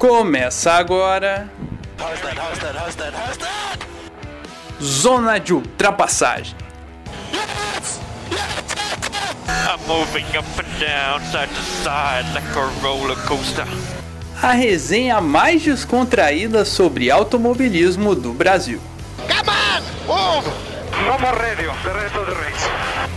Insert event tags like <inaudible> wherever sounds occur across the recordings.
Começa agora. Zona de ultrapassagem. I'm moving up and down, side to side like a roller coaster. A resenha mais descontraída sobre automobilismo do Brasil. Come on! Move! Vamos radio, the rest of the race.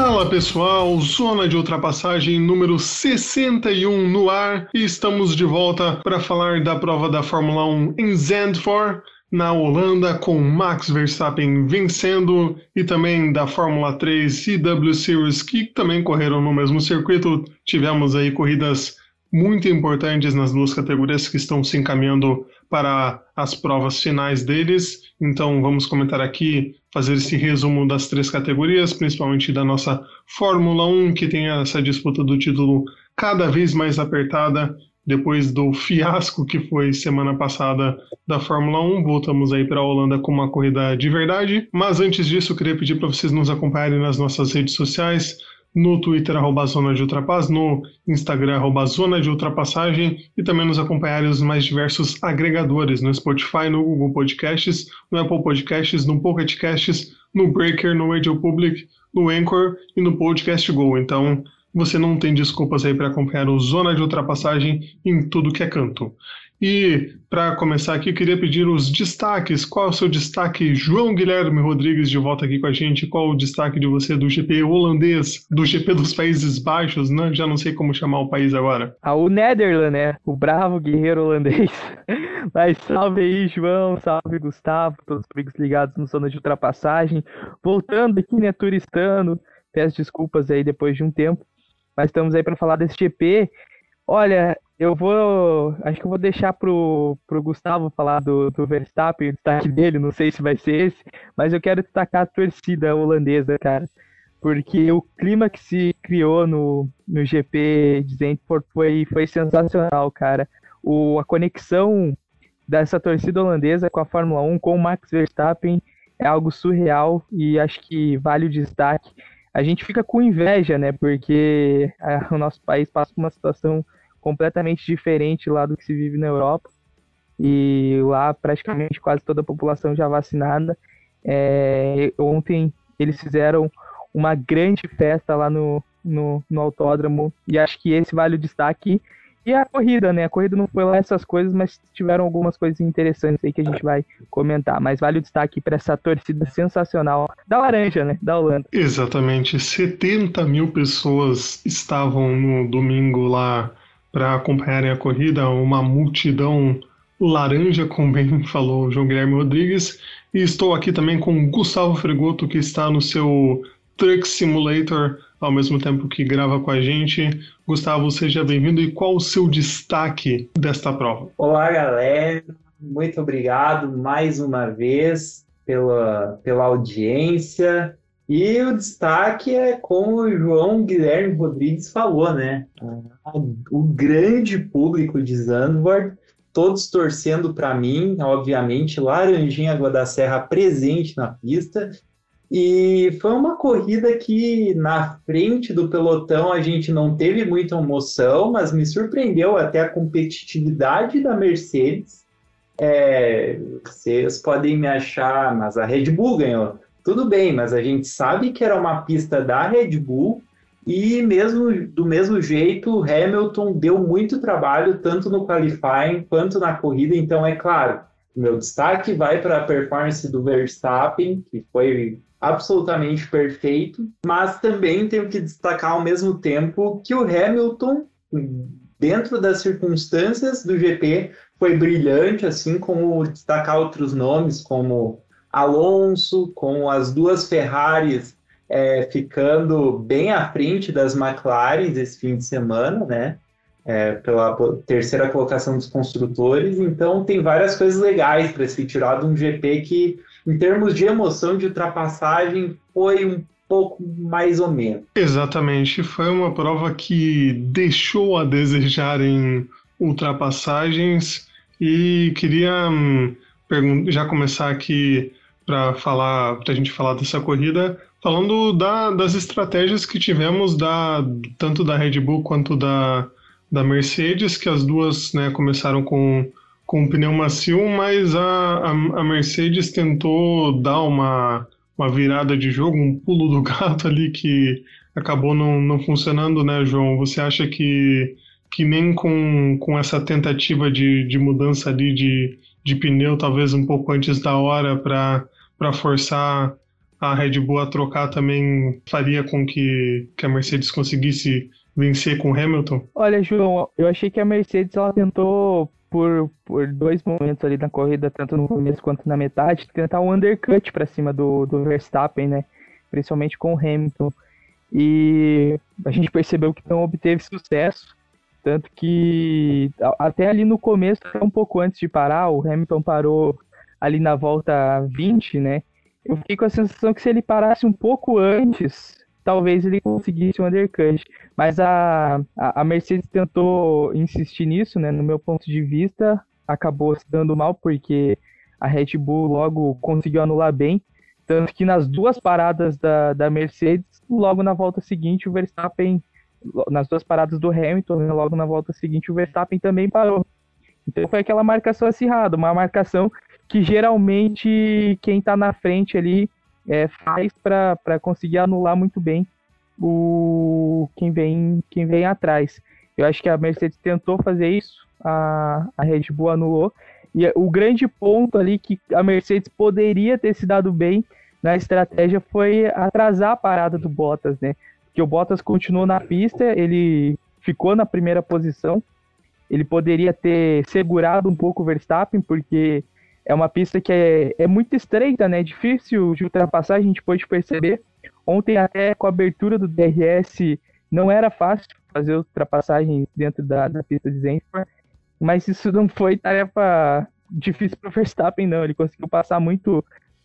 Fala pessoal, zona de ultrapassagem número 61 no ar e estamos de volta para falar da prova da Fórmula 1 em Zandvoort, na Holanda, com Max Verstappen vencendo e também da Fórmula 3 e W Series que também correram no mesmo circuito. Tivemos aí corridas muito importantes nas duas categorias que estão se encaminhando para as provas finais deles. Então vamos comentar aqui, fazer esse resumo das três categorias, principalmente da nossa Fórmula 1, que tem essa disputa do título cada vez mais apertada. Depois do fiasco que foi semana passada da Fórmula 1, voltamos aí para a Holanda com uma corrida de verdade. Mas antes disso, queria pedir para vocês nos acompanharem nas nossas redes sociais no Twitter, arroba Zona de Ultrapass, no Instagram, arroba Zona de Ultrapassagem, e também nos acompanharem os mais diversos agregadores, no Spotify, no Google Podcasts, no Apple Podcasts, no Pocket Casts, no Breaker, no Radio Public, no Anchor e no Podcast Go. Então, você não tem desculpas aí para acompanhar o Zona de Ultrapassagem em tudo que é canto. E para começar aqui, queria pedir os destaques. Qual é o seu destaque, João Guilherme Rodrigues, de volta aqui com a gente? Qual o destaque de você do GP holandês, do GP dos Países Baixos, né? Já não sei como chamar o país agora. Ah, o Netherlands, né? O bravo guerreiro holandês. <laughs> Mas salve aí, João, salve Gustavo, todos os ligados no zona de ultrapassagem. Voltando aqui, né, turistando. Peço desculpas aí depois de um tempo. Mas estamos aí para falar desse GP. Olha, eu vou. Acho que eu vou deixar pro, pro Gustavo falar do, do Verstappen, o destaque dele, não sei se vai ser esse, mas eu quero destacar a torcida holandesa, cara. Porque o clima que se criou no, no GP de Zandvoort foi, foi sensacional, cara. O, a conexão dessa torcida holandesa com a Fórmula 1, com o Max Verstappen, é algo surreal e acho que vale o destaque. A gente fica com inveja, né? Porque a, o nosso país passa por uma situação completamente diferente lá do que se vive na Europa. E lá praticamente quase toda a população já vacinada. É, ontem eles fizeram uma grande festa lá no, no, no, autódromo e acho que esse vale o destaque. E a corrida, né? A corrida não foi lá essas coisas, mas tiveram algumas coisas interessantes aí que a gente vai comentar. Mas vale o destaque para essa torcida sensacional da Laranja, né? Da Holanda. Exatamente. 70 mil pessoas estavam no domingo lá para acompanharem a corrida, uma multidão laranja, como bem <laughs> falou João Guilherme Rodrigues. E estou aqui também com Gustavo Fregoto, que está no seu Truck Simulator, ao mesmo tempo que grava com a gente. Gustavo, seja bem-vindo. E qual o seu destaque desta prova? Olá, galera. Muito obrigado mais uma vez pela, pela audiência. E o destaque é como o João Guilherme Rodrigues falou, né? O grande público de Zandvoort, todos torcendo para mim, obviamente, Laranjinha Água Serra presente na pista. E foi uma corrida que na frente do pelotão a gente não teve muita emoção, mas me surpreendeu até a competitividade da Mercedes. É, vocês podem me achar, mas a Red Bull ganhou tudo bem, mas a gente sabe que era uma pista da Red Bull e mesmo do mesmo jeito, Hamilton deu muito trabalho tanto no qualifying quanto na corrida, então é claro, meu destaque vai para a performance do Verstappen, que foi absolutamente perfeito, mas também tenho que destacar ao mesmo tempo que o Hamilton, dentro das circunstâncias do GP, foi brilhante, assim como destacar outros nomes como Alonso, com as duas Ferraris é, ficando bem à frente das McLaren esse fim de semana, né? É, pela terceira colocação dos construtores. Então, tem várias coisas legais para se tirar de um GP que, em termos de emoção de ultrapassagem, foi um pouco mais ou menos. Exatamente. Foi uma prova que deixou a desejar em ultrapassagens e queria hum, já começar aqui para falar, para a gente falar dessa corrida, falando da, das estratégias que tivemos da tanto da Red Bull quanto da, da Mercedes, que as duas né, começaram com com um pneu macio, mas a, a, a, Mercedes tentou dar uma, uma virada de jogo, um pulo do <laughs> gato ali que acabou não, não funcionando, né, João? Você acha que, que nem com, com essa tentativa de, de mudança ali de, de pneu, talvez um pouco antes da hora, para forçar a Red Bull a trocar também faria com que, que a Mercedes conseguisse vencer com Hamilton? Olha, João, eu achei que a Mercedes ela tentou por, por dois momentos ali na corrida, tanto no começo quanto na metade, tentar um undercut para cima do, do Verstappen, né? Principalmente com o Hamilton. E a gente percebeu que não obteve sucesso. Tanto que até ali no começo, um pouco antes de parar, o Hamilton parou ali na volta 20, né? Eu fiquei com a sensação que se ele parasse um pouco antes, talvez ele conseguisse um undercut. Mas a, a, Mercedes tentou insistir nisso, né? No meu ponto de vista, acabou se dando mal, porque a Red Bull logo conseguiu anular bem. Tanto que nas duas paradas da, da Mercedes, logo na volta seguinte, o Verstappen, nas duas paradas do Hamilton, né, logo na volta seguinte, o Verstappen também parou. Então foi aquela marcação acirrada, uma marcação que geralmente quem está na frente ali é, faz para conseguir anular muito bem o quem vem quem vem atrás. Eu acho que a Mercedes tentou fazer isso, a, a Red Bull anulou. E o grande ponto ali que a Mercedes poderia ter se dado bem na estratégia foi atrasar a parada do Bottas, né? Porque o Bottas continuou na pista, ele ficou na primeira posição. Ele poderia ter segurado um pouco o Verstappen, porque é uma pista que é, é muito estreita, né? Difícil de ultrapassar, a gente pode perceber. Ontem, até com a abertura do DRS, não era fácil fazer ultrapassagens dentro da, da pista de Zandvoort, mas isso não foi tarefa difícil para o Verstappen, não. Ele conseguiu passar muito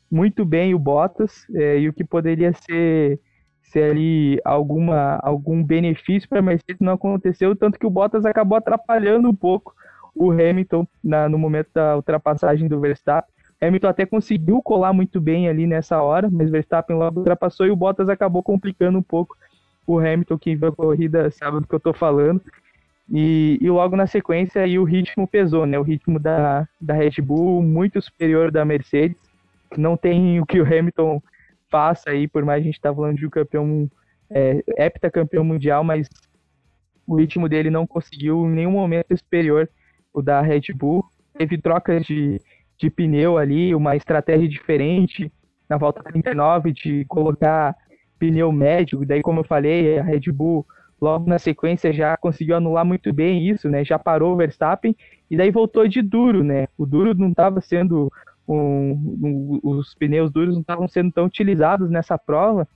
muito bem o Bottas é, e o que poderia ser, ser ali alguma, algum benefício para a Mercedes não aconteceu, tanto que o Bottas acabou atrapalhando um pouco o Hamilton na, no momento da ultrapassagem do Verstappen. Hamilton até conseguiu colar muito bem ali nessa hora, mas Verstappen logo ultrapassou e o Bottas acabou complicando um pouco o Hamilton, que viu a corrida sabe do que eu estou falando. E, e, logo na sequência aí o ritmo pesou, né? O ritmo da, da Red Bull muito superior da Mercedes não tem o que o Hamilton faça aí, por mais a gente tá falando de um campeão, é, heptacampeão mundial, mas o ritmo dele não conseguiu em nenhum momento superior o da Red Bull. Teve trocas de, de pneu ali, uma estratégia diferente na volta 39 de colocar pneu médio, daí como eu falei, a Red Bull logo na sequência já conseguiu anular muito bem isso, né? Já parou o Verstappen e daí voltou de duro, né? O duro não estava sendo um, um, os pneus duros não estavam sendo tão utilizados nessa prova,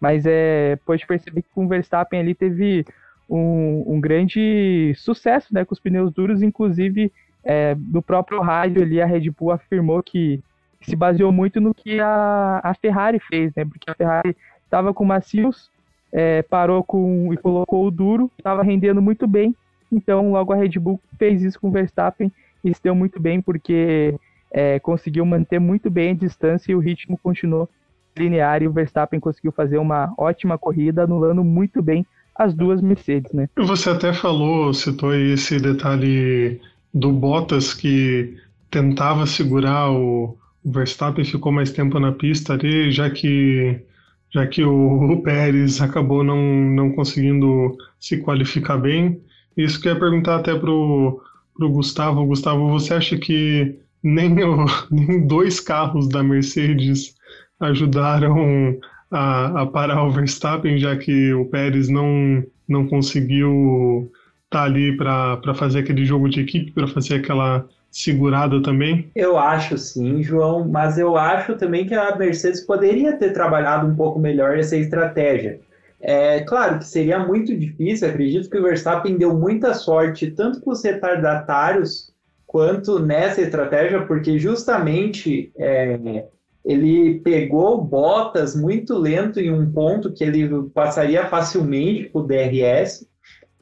mas é, pode perceber que com o Verstappen ali teve um, um grande sucesso né, com os pneus duros, inclusive é, no próprio rádio ali a Red Bull afirmou que se baseou muito no que a, a Ferrari fez, né, porque a Ferrari estava com macios, é, parou com e colocou o duro, estava rendendo muito bem, então logo a Red Bull fez isso com o Verstappen e se deu muito bem porque é, conseguiu manter muito bem a distância e o ritmo continuou linear e o Verstappen conseguiu fazer uma ótima corrida, anulando muito bem as duas Mercedes, né? Você até falou, citou aí esse detalhe do Bottas que tentava segurar o, Verstappen, ficou mais tempo na pista ali, já que já que o, o Pérez acabou não, não conseguindo se qualificar bem. Isso que eu ia perguntar até pro, pro Gustavo. Gustavo, você acha que nem, o, <laughs> nem dois carros da Mercedes ajudaram a, a, parar o Verstappen, já que o Pérez não, não conseguiu estar tá ali para fazer aquele jogo de equipe, para fazer aquela segurada também? Eu acho sim, João, mas eu acho também que a Mercedes poderia ter trabalhado um pouco melhor essa estratégia. É claro que seria muito difícil, acredito que o Verstappen deu muita sorte tanto com os retardatários quanto nessa estratégia, porque justamente é, ele pegou Bottas muito lento em um ponto que ele passaria facilmente para o DRS.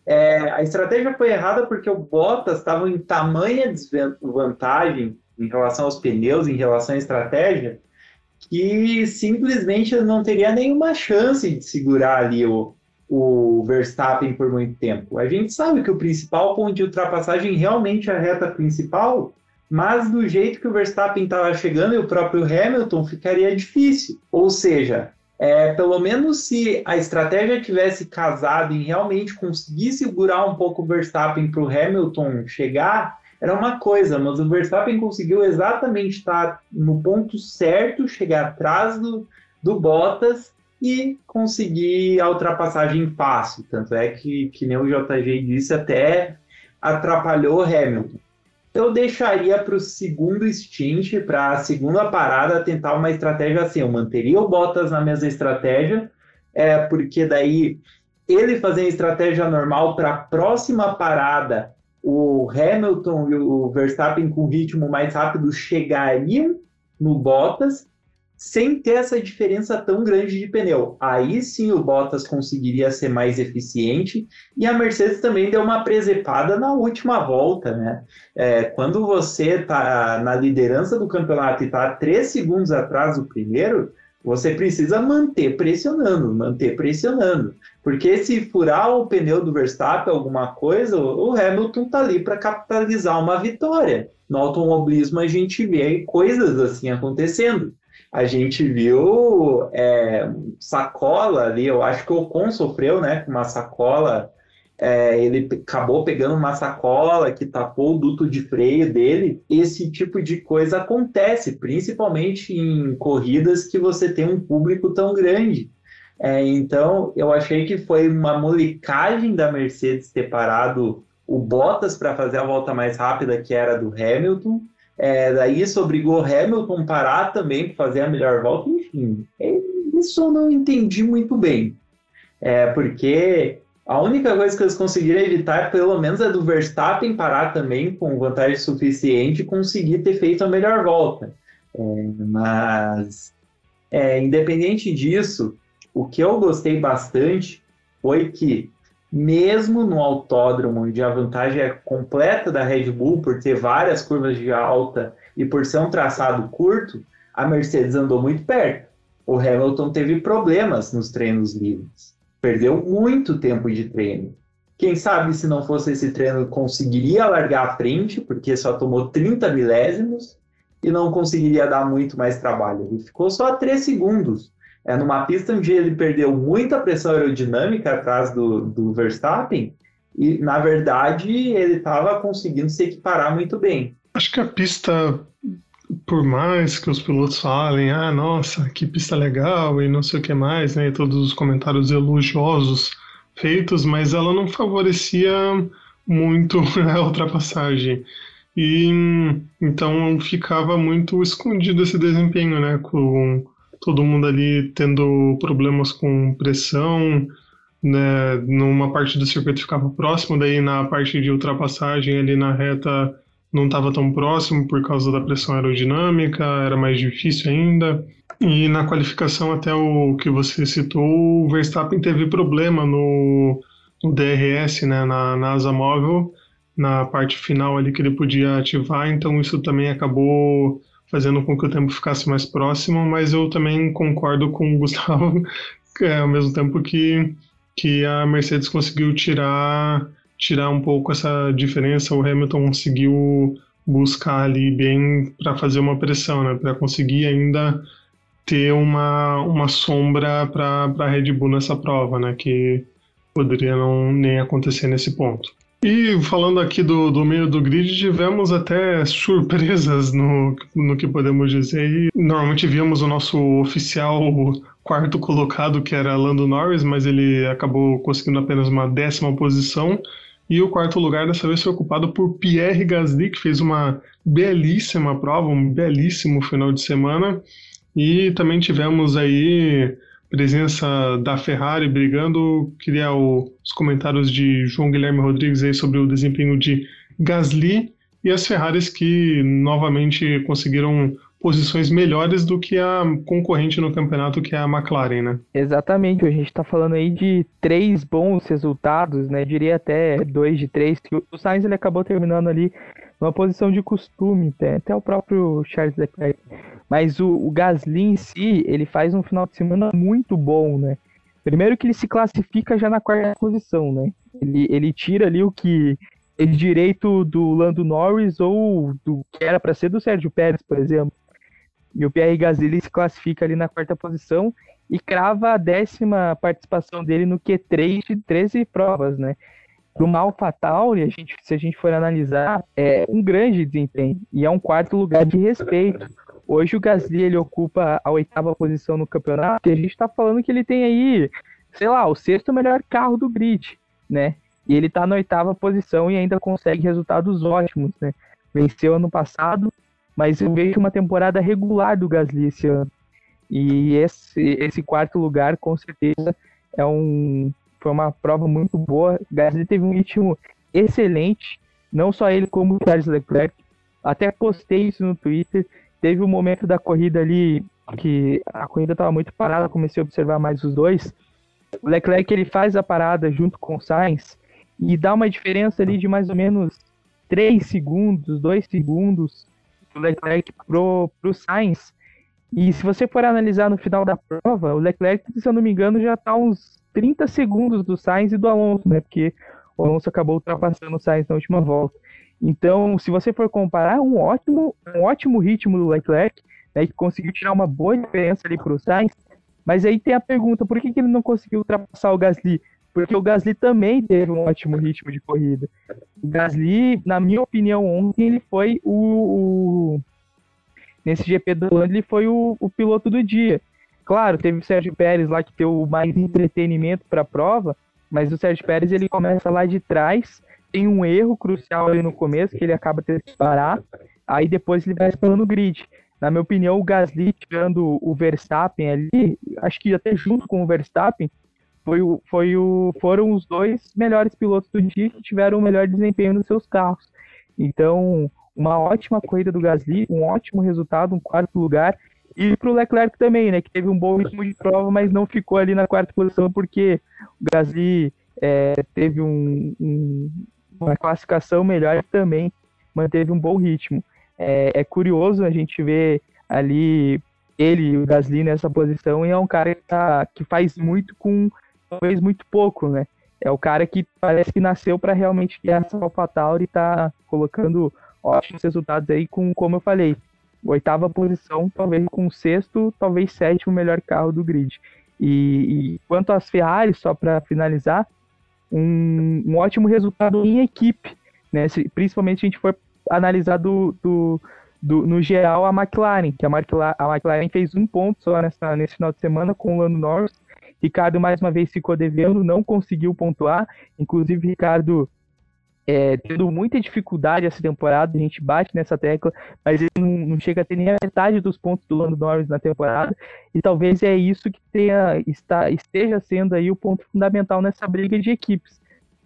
É, a estratégia foi errada porque o Bottas estava em tamanha desvantagem em relação aos pneus, em relação à estratégia, que simplesmente não teria nenhuma chance de segurar ali o, o Verstappen por muito tempo. A gente sabe que o principal ponto de ultrapassagem realmente é a reta principal, mas do jeito que o Verstappen estava chegando e o próprio Hamilton ficaria difícil. Ou seja, é, pelo menos se a estratégia tivesse casado em realmente conseguir segurar um pouco o Verstappen para o Hamilton chegar, era uma coisa, mas o Verstappen conseguiu exatamente estar no ponto certo, chegar atrás do, do Bottas e conseguir a ultrapassagem fácil. Tanto é que, que nem o JG disse, até atrapalhou o Hamilton. Eu deixaria para o segundo stint, para a segunda parada, tentar uma estratégia assim. Eu manteria o Bottas na mesma estratégia, é, porque daí ele fazer a estratégia normal para a próxima parada o Hamilton e o Verstappen com ritmo mais rápido chegariam no Bottas sem ter essa diferença tão grande de pneu. Aí sim o Bottas conseguiria ser mais eficiente e a Mercedes também deu uma presepada na última volta, né? É, quando você está na liderança do campeonato e está três segundos atrás do primeiro, você precisa manter pressionando, manter pressionando. Porque se furar o pneu do Verstappen, alguma coisa, o Hamilton tá ali para capitalizar uma vitória. No automobilismo a gente vê coisas assim acontecendo. A gente viu é, sacola ali, eu acho que o Ocon sofreu né, com uma sacola é, ele acabou pegando uma sacola que tapou o duto de freio dele. Esse tipo de coisa acontece, principalmente em corridas que você tem um público tão grande. É, então, eu achei que foi uma molecagem da Mercedes ter parado o Bottas para fazer a volta mais rápida, que era do Hamilton. É, daí isso obrigou Hamilton parar também para fazer a melhor volta. Enfim, é, isso eu não entendi muito bem. É, porque a única coisa que eles conseguiram evitar, pelo menos, é do Verstappen parar também com vantagem suficiente e conseguir ter feito a melhor volta. É, mas, é, independente disso, o que eu gostei bastante foi que, mesmo no autódromo, onde a vantagem é completa da Red Bull por ter várias curvas de alta e por ser um traçado curto, a Mercedes andou muito perto. O Hamilton teve problemas nos treinos livres perdeu muito tempo de treino. Quem sabe se não fosse esse treino conseguiria largar à frente, porque só tomou 30 milésimos e não conseguiria dar muito mais trabalho. Ele ficou só a 3 segundos. É numa pista onde ele perdeu muita pressão aerodinâmica atrás do, do Verstappen e, na verdade, ele estava conseguindo se equiparar muito bem. Acho que a pista por mais que os pilotos falem, ah, nossa, que pista legal e não sei o que mais, né, e todos os comentários elogiosos feitos, mas ela não favorecia muito <laughs> a ultrapassagem. E então ficava muito escondido esse desempenho, né, com todo mundo ali tendo problemas com pressão, né, numa parte do circuito ficava próximo, daí na parte de ultrapassagem ali na reta não estava tão próximo por causa da pressão aerodinâmica, era mais difícil ainda. E na qualificação, até o que você citou, o Verstappen teve problema no, no DRS, né, na, na asa móvel, na parte final ali que ele podia ativar, então isso também acabou fazendo com que o tempo ficasse mais próximo, mas eu também concordo com o <laughs> Gustavo, é, ao mesmo tempo que, que a Mercedes conseguiu tirar tirar um pouco essa diferença, o Hamilton conseguiu buscar ali bem para fazer uma pressão, né, para conseguir ainda ter uma, uma sombra para a Red Bull nessa prova, né, que poderia não nem acontecer nesse ponto. E falando aqui do, do meio do grid, tivemos até surpresas no, no que podemos dizer. E normalmente víamos o nosso oficial quarto colocado, que era Lando Norris, mas ele acabou conseguindo apenas uma décima posição. E o quarto lugar dessa vez foi ocupado por Pierre Gasly, que fez uma belíssima prova, um belíssimo final de semana. E também tivemos aí presença da Ferrari brigando. Queria o, os comentários de João Guilherme Rodrigues aí sobre o desempenho de Gasly e as Ferraris que novamente conseguiram posições melhores do que a concorrente no campeonato, que é a McLaren, né? Exatamente, a gente está falando aí de três bons resultados, né? Diria até dois de três. O Sainz ele acabou terminando ali numa posição de costume, até, até o próprio Charles Leclerc. Mas o, o Gasly em si, ele faz um final de semana muito bom, né? Primeiro que ele se classifica já na quarta posição, né? Ele, ele tira ali o que é direito do Lando Norris ou do que era para ser do Sérgio Pérez, por exemplo. E o Pierre Gasly se classifica ali na quarta posição e crava a décima participação dele no Q3 de 13 provas, né? Para o AlphaTauri, a gente, se a gente for analisar, é um grande desempenho e é um quarto lugar de respeito. Hoje o Gasly ele ocupa a oitava posição no campeonato e a gente está falando que ele tem aí, sei lá, o sexto melhor carro do grid, né? E ele está na oitava posição e ainda consegue resultados ótimos, né? Venceu ano passado, mas eu vejo uma temporada regular do Gasly esse ano. E esse, esse quarto lugar, com certeza, é um, foi uma prova muito boa. Gasly teve um ritmo excelente, não só ele como o Charles Leclerc. Até postei isso no Twitter. Teve um momento da corrida ali que a corrida estava muito parada, comecei a observar mais os dois. O Leclerc ele faz a parada junto com o Sainz e dá uma diferença ali de mais ou menos 3 segundos, 2 segundos do Leclerc pro, pro Sainz. E se você for analisar no final da prova, o Leclerc, se eu não me engano, já está uns 30 segundos do Sainz e do Alonso, né? Porque o Alonso acabou ultrapassando o Sainz na última volta. Então, se você for comparar, um ótimo, um ótimo ritmo do Leclerc, né, que conseguiu tirar uma boa diferença ali para o Sainz. Mas aí tem a pergunta, por que, que ele não conseguiu ultrapassar o Gasly? Porque o Gasly também teve um ótimo ritmo de corrida. O Gasly, na minha opinião, ontem ele foi o, o nesse GP do Holanda, ele foi o, o, piloto do dia. Claro, teve o Sérgio Pérez lá que deu mais entretenimento para a prova, mas o Sérgio Pérez ele começa lá de trás, tem um erro crucial ali no começo, que ele acaba tendo que parar, aí depois ele vai explorando o grid. Na minha opinião, o Gasly tirando o Verstappen ali, acho que até junto com o Verstappen, foi o, foi o, foram os dois melhores pilotos do dia que tiveram o melhor desempenho nos seus carros. Então, uma ótima corrida do Gasly, um ótimo resultado, um quarto lugar. E para o Leclerc também, né, que teve um bom ritmo de prova, mas não ficou ali na quarta posição porque o Gasly é, teve um, um, uma classificação melhor e também manteve um bom ritmo. É, é curioso a gente ver ali ele, o Gasly nessa posição, e é um cara que, tá, que faz muito com talvez muito pouco, né? É o cara que parece que nasceu para realmente guiar essa AlphaTauri e tá colocando ótimos resultados aí com, como eu falei, oitava posição, talvez com sexto, talvez sétimo melhor carro do grid. E, e quanto às Ferrari, só para finalizar, um, um, ótimo resultado em equipe, né? Se, principalmente se a gente for analisar do, do, do, no geral a McLaren, que a McLaren, a McLaren fez um ponto só nessa, nesse final de semana com o Lando Norris, Ricardo mais uma vez ficou devendo, não conseguiu pontuar. Inclusive, Ricardo é, tendo muita dificuldade essa temporada, a gente bate nessa tecla, mas ele não, não, chega a ter nem a metade dos pontos do Lando Norris na temporada, e talvez é isso que tenha, está, esteja sendo aí o ponto fundamental nessa briga de equipes.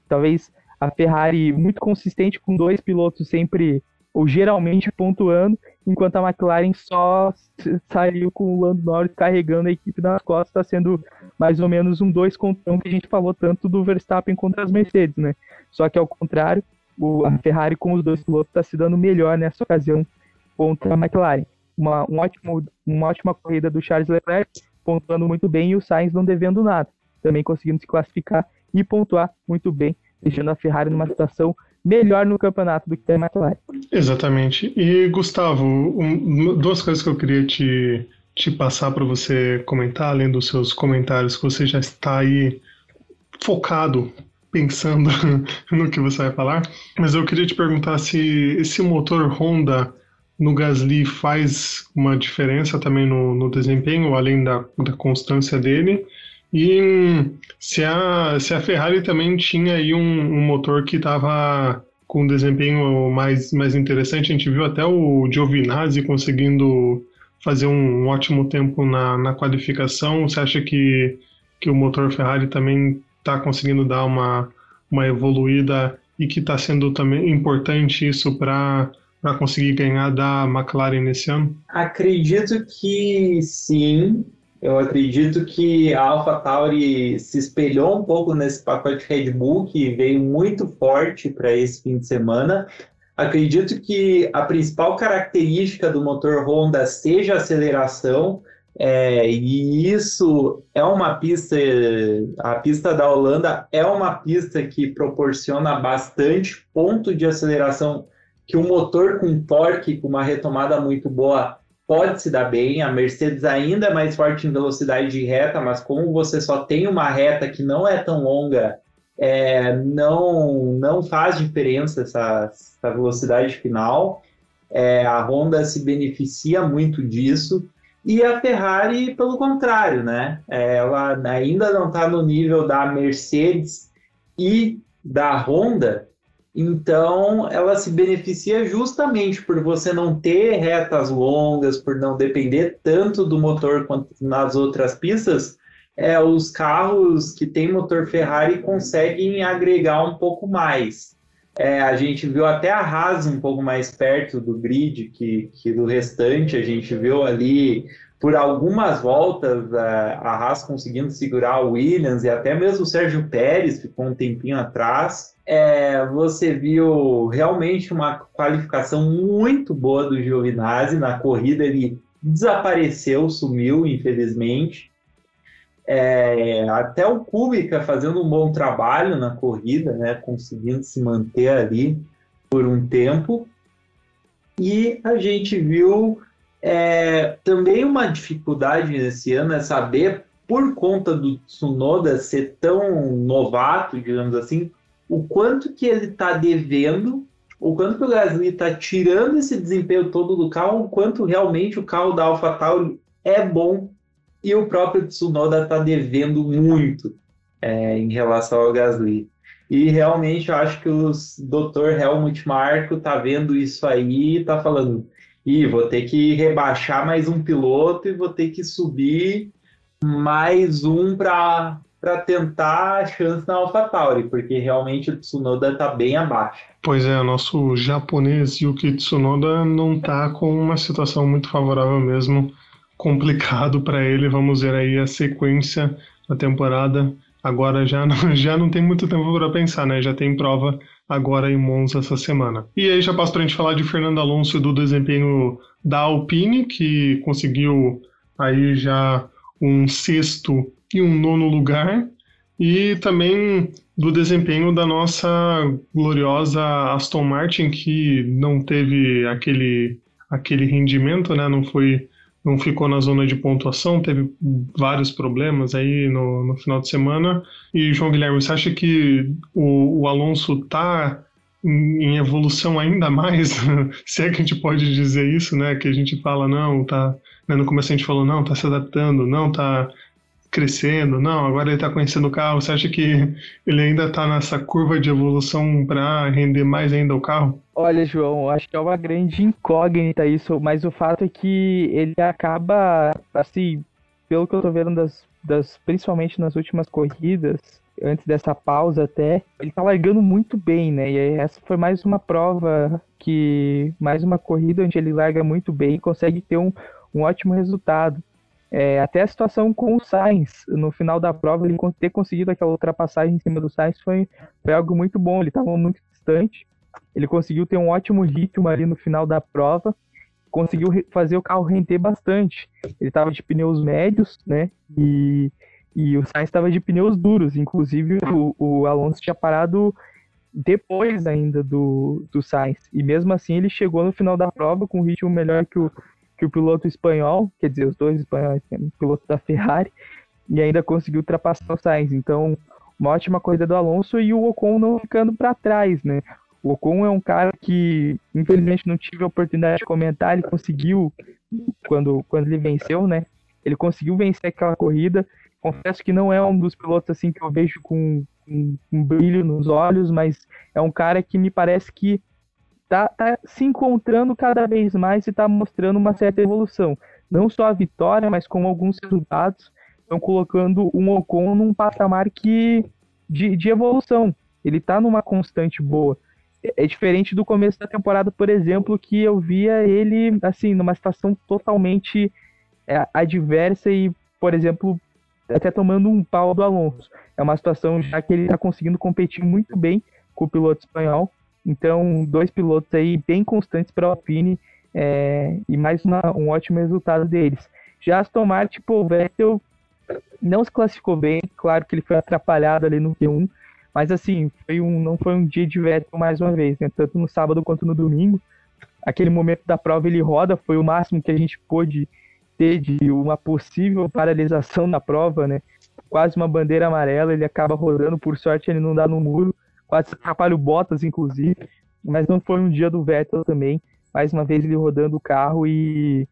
Talvez a Ferrari muito consistente com dois pilotos sempre ou geralmente pontuando, enquanto a McLaren só saiu com o Lando Norris carregando a equipe nas costas, está sendo mais ou menos um dois contra um que a gente falou tanto do Verstappen contra as Mercedes, né? Só que ao contrário, o, a Ferrari com os dois pilotos está se dando melhor nessa ocasião contra a McLaren. Uma, um ótimo, uma ótima corrida do Charles Leclerc, pontuando muito bem, e o Sainz não devendo nada, também conseguindo se classificar e pontuar muito bem, deixando a Ferrari numa situação melhor no campeonato do que a McLaren. Exatamente. E Gustavo, um, duas coisas que eu queria te, te passar para você comentar, além dos seus comentários, que você já está aí focado pensando <laughs> no que você vai falar, mas eu queria te perguntar se esse motor Honda no Gasly faz uma diferença também no, no desempenho, além da, da constância dele, e se a, se a Ferrari também tinha aí um, um motor que estava com um desempenho mais, mais interessante, a gente viu até o Giovinazzi conseguindo fazer um ótimo tempo na, na qualificação. Você acha que, que o motor Ferrari também está conseguindo dar uma, uma evoluída e que está sendo também importante isso para para conseguir ganhar da McLaren nesse ano? Acredito que sim. Eu acredito que a AlphaTauri se espelhou um pouco nesse pacote Red Bull, que veio muito forte para esse fim de semana. Acredito que a principal característica do motor Honda seja a aceleração, é, e isso é uma pista, a pista da Holanda é uma pista que proporciona bastante ponto de aceleração que o motor com torque, com uma retomada muito boa, pode se dar bem. A Mercedes ainda é mais forte em velocidade de reta, mas como você só tem uma reta que não é tão longa, é, não, não faz diferença essa, essa velocidade final. É, a Honda se beneficia muito disso. E a Ferrari, pelo contrário, né? É, ela ainda não está no nível da Mercedes e da Honda, então ela se beneficia justamente por você não ter retas longas, por não depender tanto do motor quanto nas outras pistas. É, os carros que têm motor Ferrari conseguem agregar um pouco mais. É, a gente viu até a Haas um pouco mais perto do grid que, que do restante. A gente viu ali por algumas voltas a, a Haas conseguindo segurar o Williams e até mesmo o Sérgio Pérez ficou um tempinho atrás. É, você viu realmente uma qualificação muito boa do Giovinazzi na corrida. Ele desapareceu, sumiu, infelizmente. É, até o Kubica fazendo um bom trabalho na corrida, né, conseguindo se manter ali por um tempo. E a gente viu é, também uma dificuldade nesse ano é saber, por conta do Tsunoda ser tão novato, digamos assim, o quanto que ele está devendo, o quanto que o Gasly está tirando esse desempenho todo do carro, o quanto realmente o carro da AlphaTauri é bom e o próprio Tsunoda está devendo muito é, em relação ao Gasly. E realmente eu acho que o Dr. Helmut Marko está vendo isso aí e está falando: e vou ter que rebaixar mais um piloto e vou ter que subir mais um para para tentar a chance na AlphaTauri, porque realmente o Tsunoda está bem abaixo. Pois é, o nosso japonês Yuki Tsunoda não está com uma situação muito favorável mesmo complicado para ele. Vamos ver aí a sequência da temporada. Agora já não, <laughs> já não tem muito tempo para pensar, né? Já tem prova agora em Monza essa semana. E aí já passo para a gente falar de Fernando Alonso e do desempenho da Alpine, que conseguiu aí já um sexto e um nono lugar, e também do desempenho da nossa gloriosa Aston Martin, que não teve aquele, aquele rendimento, né? não foi não ficou na zona de pontuação, teve vários problemas aí no, no final de semana. E, João Guilherme, você acha que o, o Alonso está em, evolução ainda mais? <laughs> se é que a gente pode dizer isso, né? Que a gente fala, não, tá. Né? No começo a gente falou, não, tá se adaptando, não, tá crescendo, não, agora ele está conhecendo o carro. Você acha que ele ainda está nessa curva de evolução para render mais ainda o carro? Olha, João, acho que é uma grande incógnita isso, mas o fato é que ele acaba, assim, pelo que eu tô vendo das, das principalmente nas últimas corridas, antes dessa pausa até, ele tá largando muito bem, né? E essa foi mais uma prova que, mais uma corrida onde ele larga muito bem e consegue ter um, um ótimo resultado. É, até a situação com o Sainz, no final da prova, ele ter conseguido aquela ultrapassagem em cima do Sainz foi, foi algo muito bom. Ele estava muito distante, ele conseguiu ter um ótimo ritmo ali no final da prova, conseguiu fazer o carro render bastante. Ele estava de pneus médios, né? E, e o Sainz estava de pneus duros. Inclusive, o, o Alonso tinha parado depois ainda do, do Sainz. E mesmo assim, ele chegou no final da prova com um ritmo melhor que o que o piloto espanhol, quer dizer, os dois espanhóis, né, o piloto da Ferrari, e ainda conseguiu ultrapassar o Sainz. Então, uma ótima corrida do Alonso e o Ocon não ficando para trás, né? O Ocon é um cara que, infelizmente, não tive a oportunidade de comentar, ele conseguiu, quando, quando ele venceu, né? Ele conseguiu vencer aquela corrida. Confesso que não é um dos pilotos assim que eu vejo com, com um brilho nos olhos, mas é um cara que me parece que tá, tá se encontrando cada vez mais e está mostrando uma certa evolução. Não só a vitória, mas com alguns resultados estão colocando um Ocon num patamar que de, de evolução. Ele está numa constante boa. É, é diferente do começo da temporada, por exemplo, que eu via ele assim numa situação totalmente é, adversa e, por exemplo, até tomando um pau do Alonso. É uma situação já que ele está conseguindo competir muito bem com o piloto espanhol Então, dois pilotos aí bem constantes para a Alpine é, e mais uma, um ótimo resultado deles. Já Aston Martin, pô, o Vettel não se classificou bem, claro que ele foi atrapalhado ali no Q1, mas assim, foi um, não foi um dia de Vettel mais uma vez, né? Tanto no sábado quanto no domingo. Aquele momento da prova ele roda, foi o máximo que a gente pôde ter de uma possível paralisação <laughs> na prova, né? Quase uma bandeira amarela, ele acaba rodando, por sorte ele não dá no muro, quase atrapalha o Bottas, inclusive, mas não foi um dia do Vettel também, mais uma vez ele rodando o carro e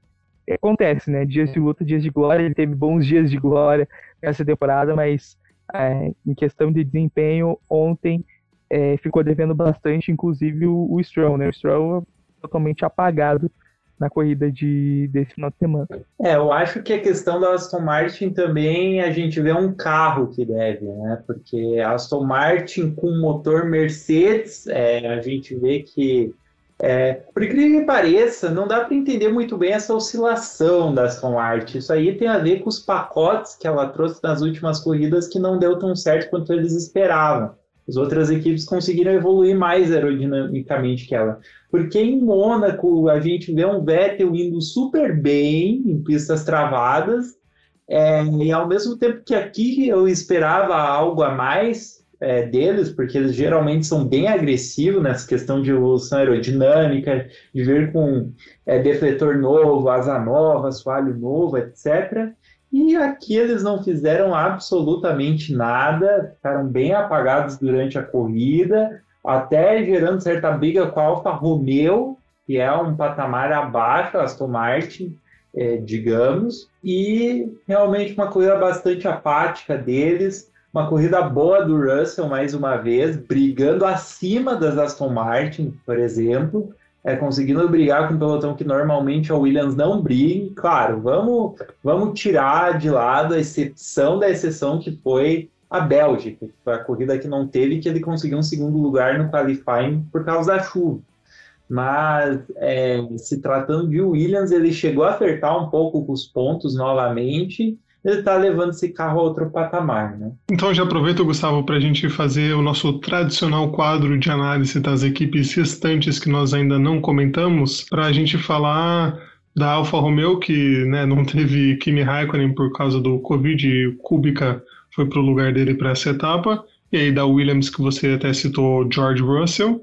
acontece, né? Dias de luta, dias de glória, ele teve bons dias de glória nessa temporada, mas é, em questão de desempenho, ontem é, ficou devendo bastante, inclusive o, o Stroll, né? O Stroll totalmente apagado na corrida de, desse final de semana. É, eu acho que a questão da Aston Martin também a gente vê um carro que deve, né? Porque a Aston Martin com motor Mercedes, é, a gente vê que, é, por incrível que pareça, não dá para entender muito bem essa oscilação da Aston Martin. Isso aí tem a ver com os pacotes que ela trouxe nas últimas corridas que não deu tão certo quanto eles esperavam. As outras equipes conseguiram evoluir mais aerodinamicamente que ela. Porque em Mônaco a gente vê um Vettel indo super bem em pistas travadas, é, e ao mesmo tempo que aqui eu esperava algo a mais é, deles, porque eles geralmente são bem agressivos nessa questão de evolução aerodinâmica, de vir com é, defletor novo, asa nova, assoalho novo, etc. E aqui eles não fizeram absolutamente nada, ficaram bem apagados durante a corrida, até gerando certa briga com a Alfa Romeo, que é um patamar abaixo Aston Martin, é, digamos, e realmente uma corrida bastante apática deles, uma corrida boa do Russell mais uma vez, brigando acima das Aston Martin, por exemplo, é, conseguindo brigar com um pelotão que normalmente a Williams não briga. Claro, vamos, vamos tirar de lado a exceção da exceção que foi a Bélgica, que foi a corrida que não teve, que ele conseguiu um segundo lugar no qualifying por causa da chuva. Mas é, se tratando de Williams, ele chegou a acertar um pouco com os pontos novamente ele está levando esse carro a outro patamar, né? Então já aproveito, Gustavo, para a gente fazer o nosso tradicional quadro de análise das equipes restantes que nós ainda não comentamos, para a gente falar da Alfa Romeo, que né, não teve Kimi Raikkonen por causa do Covid, e Kubica foi para o lugar dele para essa etapa, e aí da Williams, que você até citou, George Russell,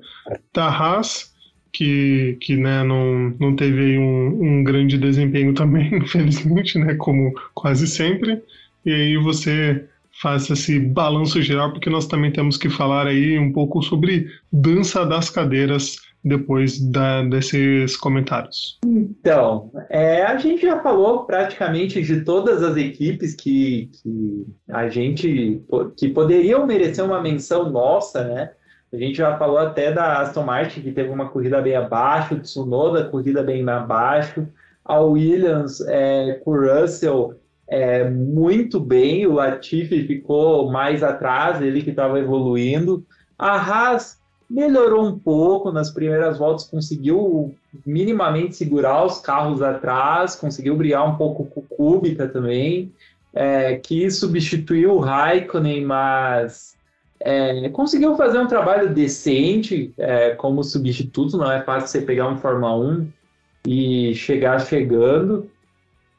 da Haas, que, que né, não, não teve um, um grande desempenho também, <laughs> infelizmente, né, como quase sempre. E aí você faz esse balanço geral, porque nós também temos que falar aí um pouco sobre dança das cadeiras depois da, desses comentários. Então, é, a gente já falou praticamente de todas as equipes que, que a gente que poderiam merecer uma menção nossa, né? A gente já falou até da Aston Martin, que teve uma corrida bem abaixo, o Tsunoda, corrida bem abaixo, a Williams é, com o Russell é, muito bem, o Latifi ficou mais atrás, ele que estava evoluindo. A Haas melhorou um pouco nas primeiras voltas, conseguiu minimamente segurar os carros atrás, conseguiu brigar um pouco com o Kubica também, é, que substituiu o Raikkonen, mas é, conseguiu fazer um trabalho decente é, como substituto, não é fácil você pegar um Fórmula 1 e chegar chegando.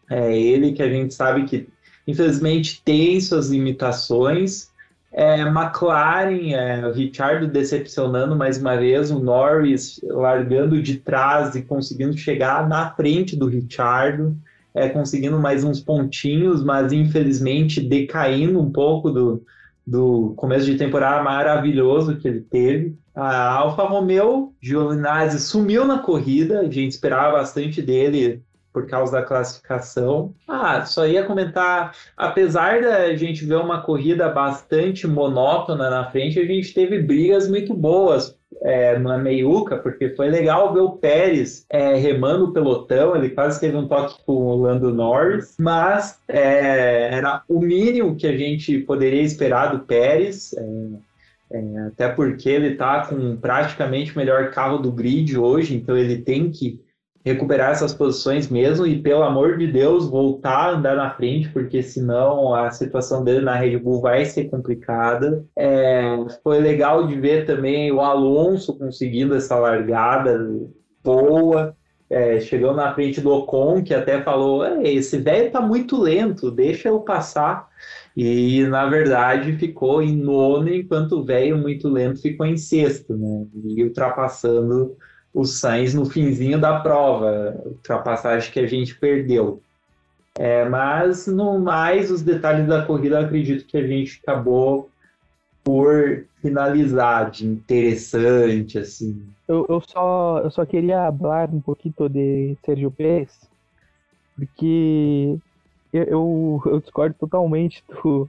É ele que a gente sabe que, infelizmente, tem suas limitações. É, McLaren, é, o Richard decepcionando mais uma vez, o Norris largando de trás e conseguindo chegar na frente do Richard, é, conseguindo mais uns pontinhos, mas infelizmente decaindo um pouco do, do começo de temporada maravilhoso que ele teve. A Alfa Romeo, Giovinazzi sumiu na corrida, a gente esperava bastante dele por causa da classificação. Ah, só ia comentar, apesar da gente ver uma corrida bastante monótona na frente, a gente teve brigas muito boas é, na meiuca, porque foi legal ver o Pérez é, remando o pelotão, ele quase teve um toque com o Lando Norris, mas é, era o mínimo que a gente poderia esperar do Pérez, é, é, até porque ele está com praticamente o melhor carro do grid hoje, então ele tem que recuperar essas posições mesmo e, pelo amor de Deus, voltar a andar na frente, porque senão a situação dele na Red Bull vai ser complicada. É, foi legal de ver também o Alonso conseguindo essa largada boa. É, chegou na frente do Ocon, que até falou: esse velho tá muito lento, deixa eu passar. E na verdade ficou em nono, enquanto o velho muito lento ficou em sexto, né? E ultrapassando o Sainz no finzinho da prova, ultrapassagem que a gente perdeu. É, mas no mais, os detalhes da corrida, acredito que a gente acabou por finalizar de interessante, assim. Eu, eu, só, eu só queria falar um pouquinho de Sérgio Pérez, porque eu, eu, eu, discordo totalmente do,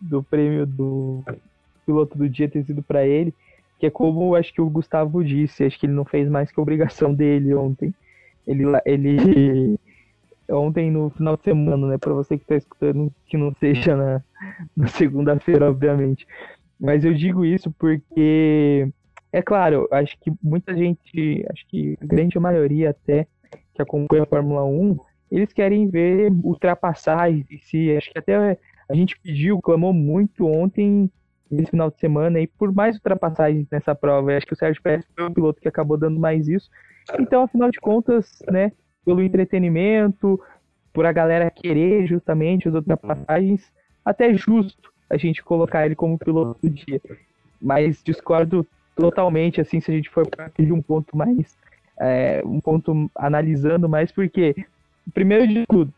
do prêmio do piloto do dia ter sido para ele, que é como acho que o Gustavo disse, acho que ele não fez mais que a obrigação dele ontem. Ele, ele <laughs> ontem no final de semana, né, para você que está escutando, que não seja na, na segunda-feira, obviamente. Mas eu digo isso porque é claro, acho que muita gente, acho que a grande maioria até que acompanha a Fórmula 1, eles querem ver ultrapassagens em si. Acho que até a gente pediu, clamou muito ontem, nesse final de semana, e por mais ultrapassagens nessa prova. acho que o Sérgio Pérez foi o piloto que acabou dando mais isso. Então, afinal de contas, né, pelo entretenimento, por a galera querer justamente as ultrapassagens, até justo a gente colocar ele como piloto do dia. Mas discordo totalmente, assim, se a gente for para um ponto mais, é, um ponto analisando mais, porque primeiro de tudo,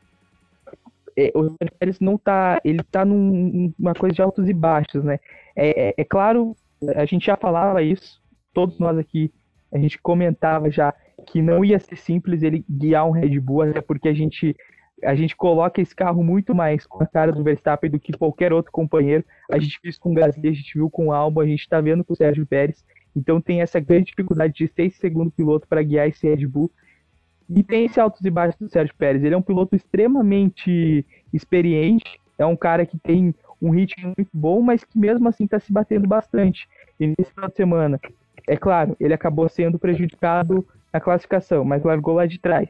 é, o Pérez não tá, ele tá num, numa coisa de altos e baixos, né? É, é, é, claro, a gente já falava isso, todos nós aqui, a gente comentava já que não ia ser simples ele guiar um Red Bull, até porque a gente a gente coloca esse carro muito mais com a cara do Verstappen do que qualquer outro companheiro. A gente viu isso com o Gasly, a gente viu com o Albon, a gente está vendo com o Sérgio Pérez. Então tem essa grande dificuldade de ser esse segundo piloto para guiar esse Red Bull. E tem esse altos e baixos do Sérgio Pérez. Ele é um piloto extremamente experiente, é um cara que tem um ritmo muito bom, mas que mesmo assim está se batendo bastante. E nesse final de semana, é claro, ele acabou sendo prejudicado na classificação, mas largou lá de trás.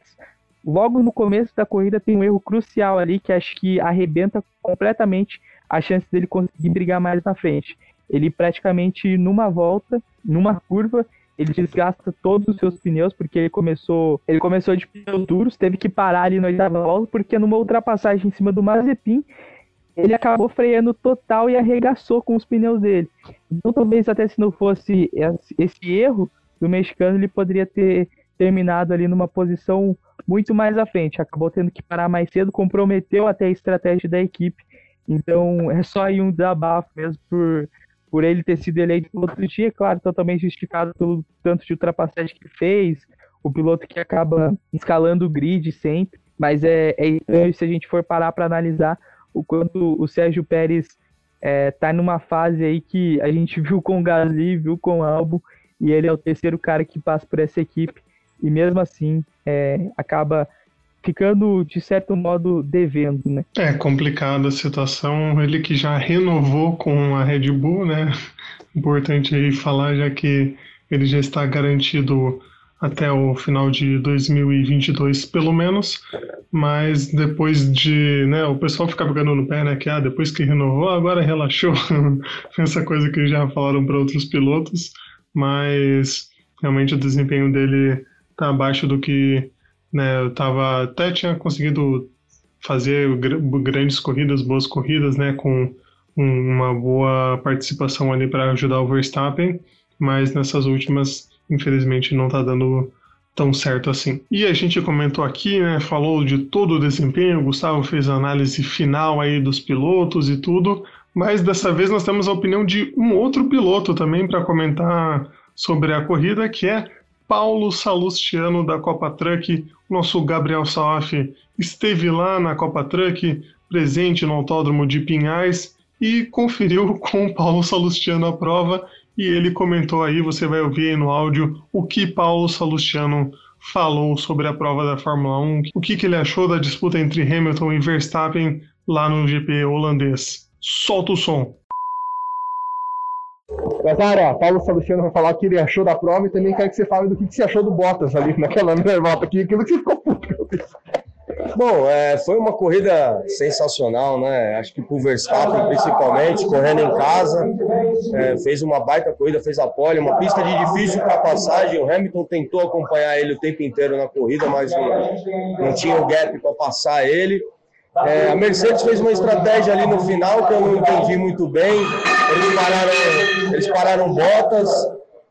Logo no começo da corrida tem um erro crucial ali que acho que arrebenta completamente a chance dele conseguir brigar mais na frente. Ele praticamente numa volta, numa curva, ele desgasta todos os seus pneus, porque ele começou, ele começou de pneus duros, teve que parar ali na oitava volta, porque numa ultrapassagem em cima do Mazepin, ele acabou freando total e arregaçou com os pneus dele. Então talvez até se não fosse esse erro do mexicano, ele poderia ter terminado ali numa posição muito mais à frente. Acabou tendo que parar mais cedo, comprometeu até a estratégia da equipe. Então é só aí um desabafo mesmo por por ele ter sido eleito piloto do dia, claro, totalmente justificado pelo tanto de ultrapassagem que fez, o piloto que acaba escalando o grid sempre, mas é, é estranho se a gente for parar para analisar o quanto o Sérgio Pérez é, numa fase aí que a gente viu com o Gasly, viu com o Albon, e ele é o terceiro cara que passa por essa equipe, e mesmo assim é, acaba ficando, de certo modo, devendo, né? É complicada a situação. Ele que já renovou com a Red Bull, né? Importante aí falar, já que ele já está garantido até o final de 2022, pelo menos. Mas depois de, né, o pessoal fica pegando no pé, né, que ah, depois que renovou, agora relaxou. <laughs> Essa coisa que já falaram para outros pilotos, mas realmente o desempenho dele está abaixo do que né? Eu tava até tinha conseguido fazer grandes corridas, boas corridas, né? Com uma boa participação ali para ajudar o Verstappen, mas nessas últimas, infelizmente, não está dando tão certo assim. E a gente comentou aqui, né, falou de todo o desempenho, o Gustavo fez a análise final aí dos pilotos e tudo, mas dessa vez nós temos a opinião de um outro piloto também para comentar sobre a corrida, que é Paulo Salustiano da Copa Truck, nosso Gabriel Salaf esteve lá na Copa Truck, presente no Autódromo de Pinhais e conferiu <laughs> com o Paulo Salustiano a prova e ele comentou aí, você vai ouvir aí no áudio o que Paulo Salustiano falou sobre a prova da Fórmula 1, o que, que ele achou da disputa entre Hamilton e Verstappen lá no GP holandês. Solta o som. Ó, Paulo Salustiano vai falar o que ele achou da prova e também quero que você fale do que, você achou do Bottas ali naquela <laughs> volta aqui, aquilo que você ficou puto. Bom, é, foi uma corrida sensacional, né? Acho que pro Verstappen, principalmente, correndo em casa, é, fez uma baita corrida, fez a pole, uma pista de difícil ultrapassagem. O Hamilton tentou acompanhar ele o tempo inteiro na corrida, mas não, não tinha o gap para passar ele. É, a Mercedes fez uma estratégia ali no final que eu não entendi muito bem. Eles pararam, eles pararam botas,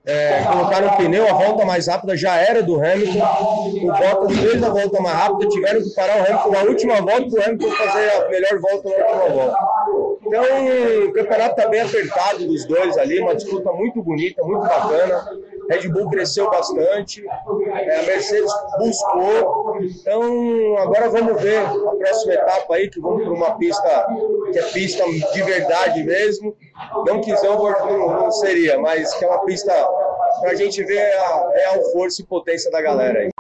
é, colocaram o pneu, a volta mais rápida já era do Hamilton. O Bottas fez a volta mais rápida, tiveram que parar o Hamilton na última volta para o Hamilton fazer a melhor volta na última volta. Então, o campeonato está bem apertado dos dois ali, uma disputa muito bonita, muito bacana. Red Bull cresceu bastante, é, a Mercedes buscou. Então, agora vamos ver a próxima etapa aí, que vamos para uma pista que é pista de verdade mesmo. Não Zandvoort não, seria, mas que é uma pista para a gente ver a real força e potência da galera aí.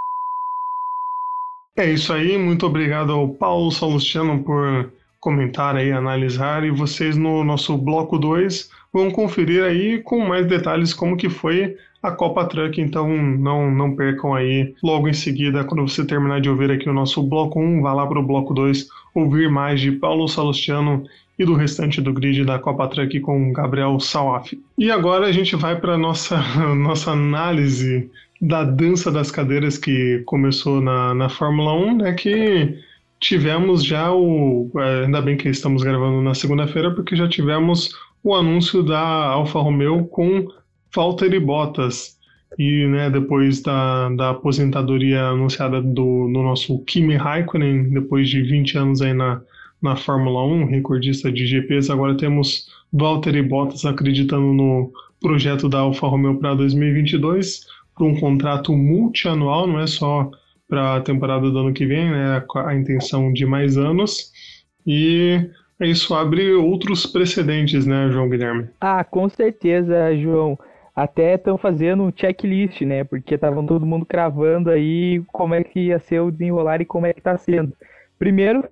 É isso aí, muito obrigado ao Paulo Salustiano por comentar aí, analisar, e vocês no nosso bloco 2 vão conferir aí com mais detalhes como que foi a Copa Truck, então não, não percam aí logo em seguida, quando você terminar de ouvir aqui o nosso bloco 1, vá lá para o bloco 2 ouvir mais de Paulo Salustiano e do restante do grid da Copa Truck com Gabriel Salaf. E agora a gente vai para nossa <laughs> nossa análise da dança das cadeiras que começou na, na Fórmula 1, né, que tivemos já o. É, ainda bem que estamos gravando na segunda-feira, porque já tivemos o anúncio da Alfa Romeo com Valtteri Bottas. E né, depois da, da aposentadoria anunciada do, do nosso Kimi Raikkonen, depois de 20 anos aí na, na Fórmula 1, recordista de GPs, agora temos Valtteri Bottas acreditando no projeto da Alfa Romeo para 2022, para um contrato multianual, não é só para a temporada do ano que vem, né? A intenção de mais anos. E isso abre outros precedentes, né, João Guilherme? Ah, com certeza, João. Até estão fazendo um checklist, né? Porque estavam todo mundo cravando aí como é que ia ser o desenrolar e como é que está sendo. Primeiro,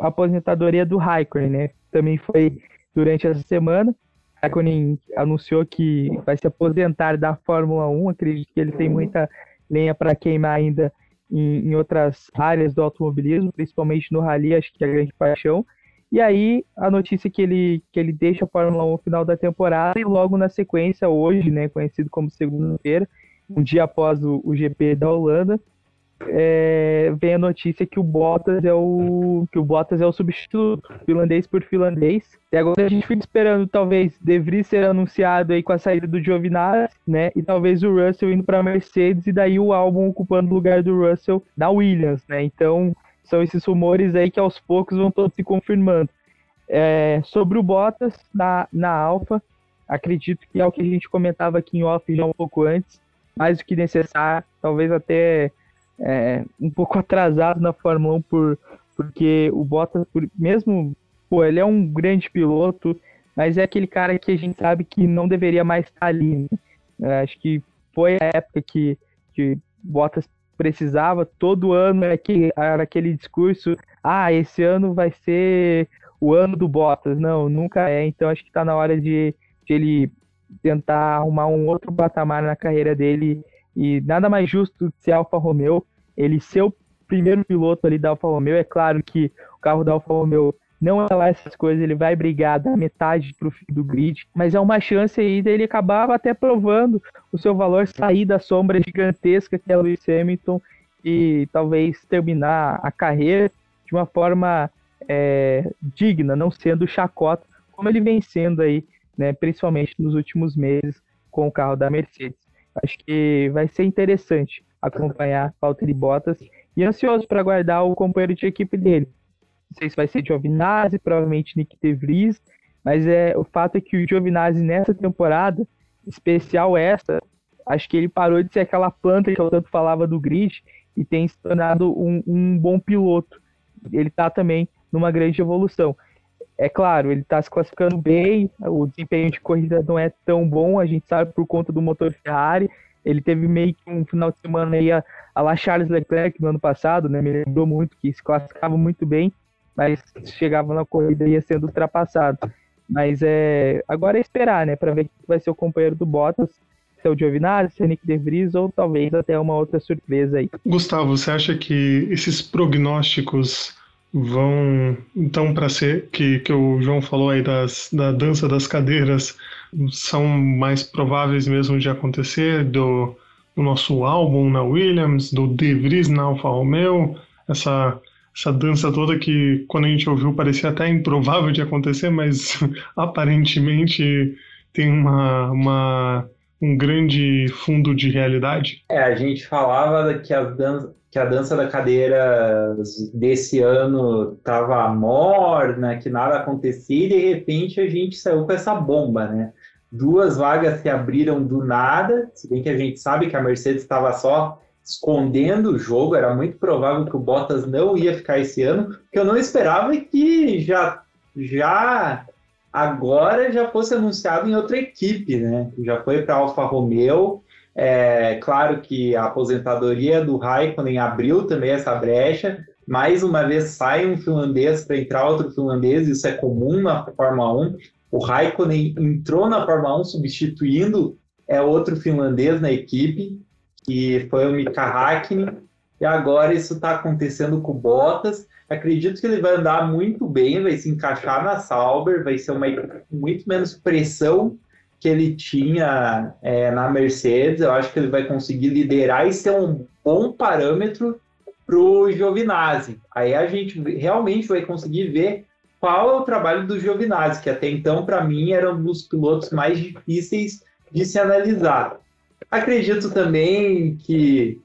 a aposentadoria do Raikkonen, né? Também foi durante essa semana. Raikkonen anunciou que vai se aposentar da Fórmula 1. Acredito que ele tem muita lenha para queimar ainda em, em outras áreas do automobilismo, principalmente no rally, acho que é a grande paixão. E aí, a notícia que ele, que ele deixa a Fórmula 1 no final da temporada e logo na sequência, hoje, né, conhecido como segunda-feira, um dia após o, o GP da Holanda, é, vem a notícia que o Bottas é o que o Bottas é o substituto finlandês por finlandês. E agora a gente fica esperando talvez deveria ser anunciado aí com a saída do Giovinazzi, né? E talvez o Russell indo para Mercedes e daí o álbum ocupando o lugar do Russell na Williams, né? Então são esses rumores aí que aos poucos vão todos se confirmando. É, sobre o Bottas na, na Alfa, acredito que é o que a gente comentava aqui em off já um pouco antes, mais do que necessário, talvez até é, um pouco <laughs> atrasado na Fórmula 1 por, porque o Bottas, por, mesmo, pô, ele é um grande piloto, mas é aquele cara que a gente sabe que não deveria mais estar ali. Né? Acho que foi a época que, que Bottas precisava, todo ano era, que, era aquele discurso, ah, esse ano vai ser o ano do Bottas. Não, nunca é, então acho que está na hora de, de ele tentar arrumar um outro patamar na carreira dele e nada mais justo ser Alfa Romeo, ele ser o primeiro piloto ali da Alfa Romeo. É claro que o carro da Alfa Romeo não é lá essas coisas, ele vai brigar da metade para o fim do grid, mas é uma chance aí dele acabar até provando o seu valor, sair da sombra gigantesca que é Lewis Hamilton e talvez terminar a carreira de uma forma é, digna, não sendo chacota, como ele vem sendo aí, né, principalmente nos últimos meses com o carro da Mercedes. Acho que vai ser interessante acompanhar Valtteri Bottas e ansioso para aguardar o companheiro de equipe dele. Sei se vai ser Giovinazzi, provavelmente Nick De Vries, mas é, o fato é que o Giovinazzi nessa temporada, especial essa, acho que ele parou de ser aquela planta que eu tanto falava do grid e tem se tornado um, um bom piloto. Ele está também numa grande evolução. É claro, ele está se classificando bem, o desempenho de corrida não é tão bom, a gente sabe por conta do motor Ferrari. Ele teve meio que um final de semana aí a, a lá Charles Leclerc no ano passado, né? Me lembrou muito que se classificava muito bem, mas chegava na corrida e ia sendo ultrapassado. Mas é agora é esperar, né, para ver quem vai ser o companheiro do Bottas, se é o Giovinazzi, se é o Nick De Vries ou talvez até uma outra surpresa aí. Gustavo, você acha que esses prognósticos vão então para ser que, que o João falou aí das, da dança das cadeiras são mais prováveis mesmo de acontecer do, do nosso álbum na Williams, do De Vries na Alfa Romeo, essa essa dança toda que quando a gente ouviu parecia até improvável de acontecer, mas <laughs> aparentemente tem uma, uma um grande fundo de realidade. É, a gente falava que a dança, que a dança da cadeira desse ano estava morna, que nada acontecia, e de repente a gente saiu com essa bomba, né? Duas vagas se abriram do nada, se bem que a gente sabe que a Mercedes estava só escondendo o jogo, era muito provável que o Bottas não ia ficar esse ano, que eu não esperava que já, já agora já fosse anunciado em outra equipe, né? Já foi para Alfa Romeo. É, claro que a aposentadoria do Raikkonen abriu também essa brecha. Mais uma vez sai um finlandês para entrar outro finlandês, isso é comum na Fórmula 1. O Raikkonen entrou na Fórmula 1 substituindo é outro finlandês na equipe que foi o Mika Hakkinen, e agora isso está acontecendo com o Bottas. Acredito que ele vai andar muito bem, vai se encaixar na Sauber, vai ser uma muito menos pressão que ele tinha é, na Mercedes. Eu acho que ele vai conseguir liderar e ser um bom parâmetro para o Giovinazzi. Aí a gente realmente vai conseguir ver qual é o trabalho do Giovinazzi, que até então, para mim, era um dos pilotos mais difíceis de se analisar. Acredito também que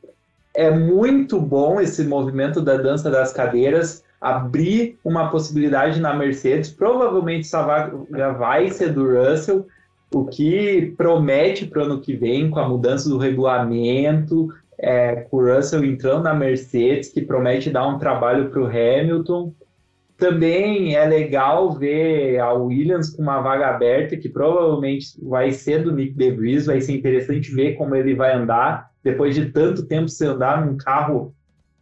é muito bom esse movimento da dança das cadeiras abrir uma possibilidade na Mercedes. Provavelmente essa vaga vai ser do Russell, o que promete para o ano que vem, com a mudança do regulamento, é, com o Russell entrando na Mercedes, que promete dar um trabalho para o Hamilton. Também é legal ver a Williams com uma vaga aberta, que provavelmente vai ser do Nick DeVries, vai ser interessante ver como ele vai andar, depois de tanto tempo sem andar num carro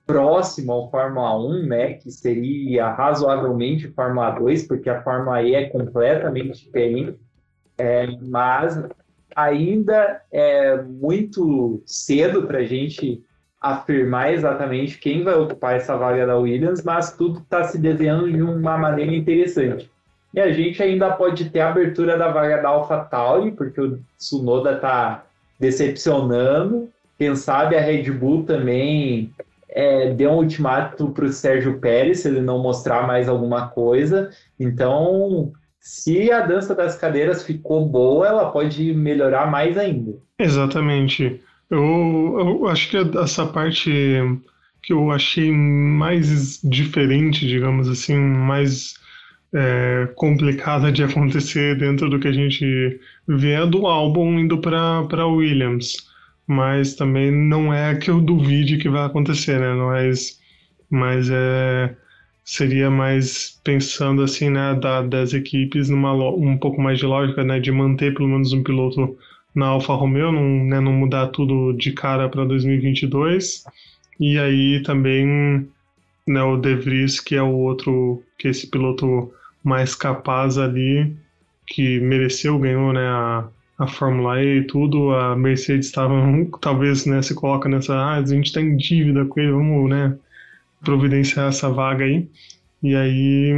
próximo ao Fórmula 1, né, que seria razoavelmente Fórmula 2, porque a Fórmula E é completamente diferente, é, mas ainda é muito cedo para a gente afirmar exatamente quem vai ocupar essa vaga da Williams, mas tudo está se desenhando de uma maneira interessante. E a gente ainda pode ter a abertura da vaga da AlphaTauri, porque o Tsunoda está decepcionando. Quem sabe a Red Bull também é, deu um ultimato para o Sérgio Pérez se ele não mostrar mais alguma coisa. Então, se a dança das cadeiras ficou boa, ela pode melhorar mais ainda. Exatamente. Eu, eu acho que essa parte que eu achei mais diferente, digamos assim, mais é, complicada de <laughs> acontecer dentro do que a gente vê é do álbum indo para Williams. Mas também não é que eu duvide que vai acontecer, né? Mas, mas é, seria mais pensando assim, né, da, das equipes numa um pouco mais de lógica, né, de manter pelo menos um piloto na Alfa Romeo, não, né, não mudar tudo de cara para 2022. E aí também né, o De Vries, que é o outro, que é esse piloto mais capaz ali, que mereceu, ganhou né, a, a Fórmula E e tudo. A Mercedes estava, talvez, né, se coloca nessa, ah, a gente está em dívida com ele, vamos né, providenciar essa vaga aí. E aí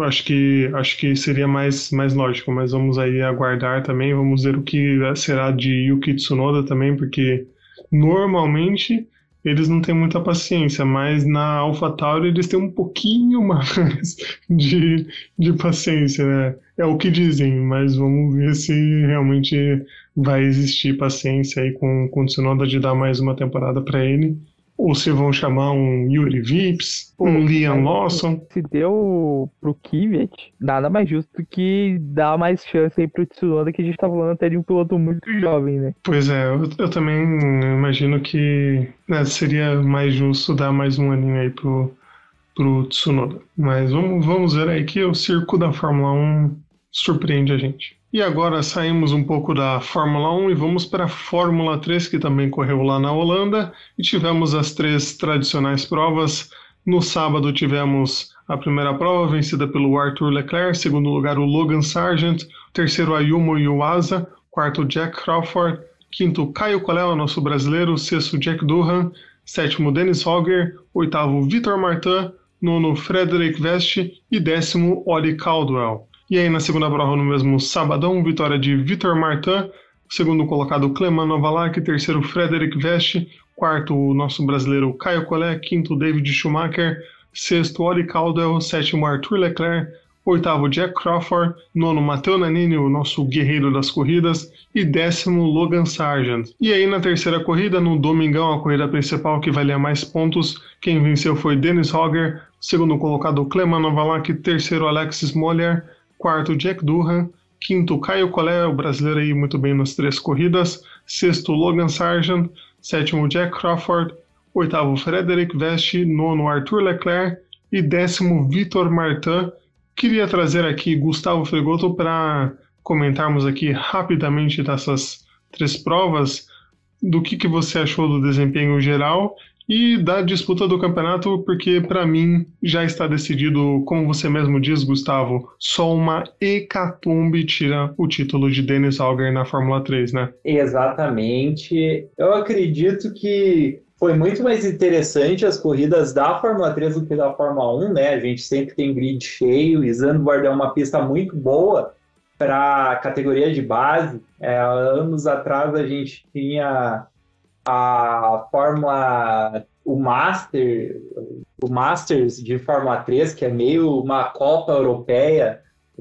acho que acho que seria mais mais lógico, mas vamos aí aguardar também, vamos ver o que será de Yuki Tsunoda também, porque normalmente eles não têm muita paciência, mas na AlphaTauri eles têm um pouquinho <laughs> mais de, de paciência, né? É o que dizem, mas vamos ver se realmente vai existir paciência aí com, com o Tsunoda de dar mais uma temporada para ele ou se vão chamar um Yuri Vips, um Liam Lawson. Se deu pro Kivet, nada mais justo que dar mais chance aí pro Tsunoda, que a gente tá falando até de um piloto muito jovem, né? Pois é, eu, eu também imagino que né, seria mais justo dar mais um aninho aí pro, pro Tsunoda. Mas vamos, vamos ver aí que o circo da Fórmula 1 surpreende a gente. E agora saímos um pouco da Fórmula 1 e vamos para a Fórmula 3, que também correu lá na Holanda, e tivemos as três tradicionais provas. No sábado tivemos A primeira prova vencida pelo Arthur Leclerc, segundo lugar o Logan Sargent, terceiro Ayumu Yuasa, quarto Jack Crawford, quinto Caio Colela, nosso brasileiro, sexto Jack Durham, sétimo Dennis Hogger, oitavo Vitor Martin, nono Frederick Veste e décimo Oli Caldwell. E aí na segunda prova no mesmo sabadão, vitória de Vitor Martin, segundo colocado Cleman Novalak, terceiro Frederick Veste, quarto o nosso brasileiro Caio Collet, quinto David Schumacher, sexto Oli Caldwell, sétimo Arthur Leclerc, oitavo Jack Crawford, nono Matteo Nanini, o nosso guerreiro das corridas, e décimo Logan Sargent. E aí na terceira corrida, no domingão, a corrida principal que valia mais pontos, quem venceu foi Dennis Hogger, segundo colocado Cleman Novalak, terceiro Alexis Moller, quarto Jack Durham, quinto Caio Collet, o brasileiro aí muito bem nas três corridas, sexto Logan Sargent, sétimo Jack Crawford, oitavo Frederic Veste, nono Arthur Leclerc. E décimo Vitor Martin, Queria trazer aqui Gustavo Fregoto para comentarmos aqui rapidamente dessas três provas, do que, que você achou do desempenho geral e da disputa do campeonato, porque para mim já está decidido, como você mesmo diz, Gustavo, só uma hecatombe tira o título de Dennis Auger na Fórmula 3, né? Exatamente. Eu acredito que foi muito mais interessante as corridas da Fórmula 3 do que da Fórmula 1, né? A gente sempre tem grid cheio, e Zandvoort é uma pista muito boa para categoria de base. É, anos atrás a gente tinha a Fórmula, o Master, o Masters de Fórmula 3, que é meio uma Copa Europeia,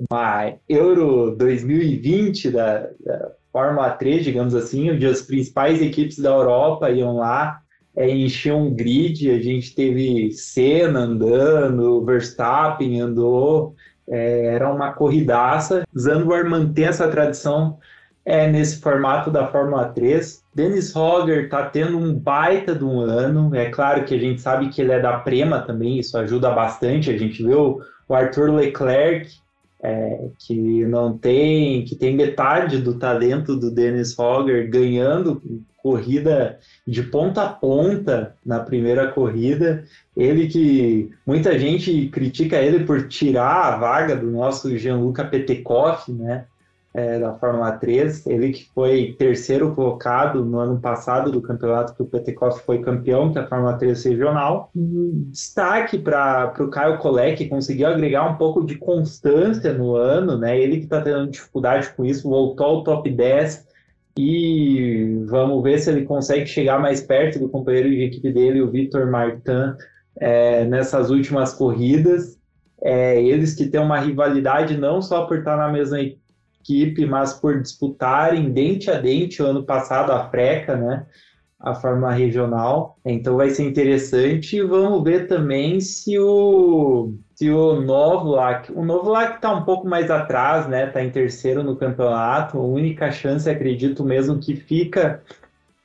uma Euro 2020 da, da Fórmula 3, digamos assim, onde as principais equipes da Europa iam lá é, encher um grid, a gente teve Senna andando, Verstappen andou, é, era uma corridaça. Zandvoort mantém essa tradição é, nesse formato da Fórmula 3. Dennis Hogger está tendo um baita de um ano. É claro que a gente sabe que ele é da Prema também, isso ajuda bastante. A gente viu o Arthur Leclerc, é, que não tem, que tem metade do talento do Dennis Hogger ganhando corrida de ponta a ponta na primeira corrida. Ele que muita gente critica ele por tirar a vaga do nosso Gianluca Petekoff, né? É, da Fórmula 3, ele que foi terceiro colocado no ano passado do campeonato que o Petekoff foi campeão, que é a Fórmula 3 regional. Destaque para o Caio Collet, que conseguiu agregar um pouco de constância no ano, né? Ele que está tendo dificuldade com isso, voltou ao top 10 e vamos ver se ele consegue chegar mais perto do companheiro de equipe dele, o Vitor Martin, é, nessas últimas corridas. É, eles que têm uma rivalidade não só por estar na mesma equipe, mas por disputarem dente a dente o ano passado a Freca, né? a forma regional. Então vai ser interessante. E vamos ver também se o se o Novak, o Novak está um pouco mais atrás, né? Está em terceiro no campeonato. A única chance, acredito mesmo, que fica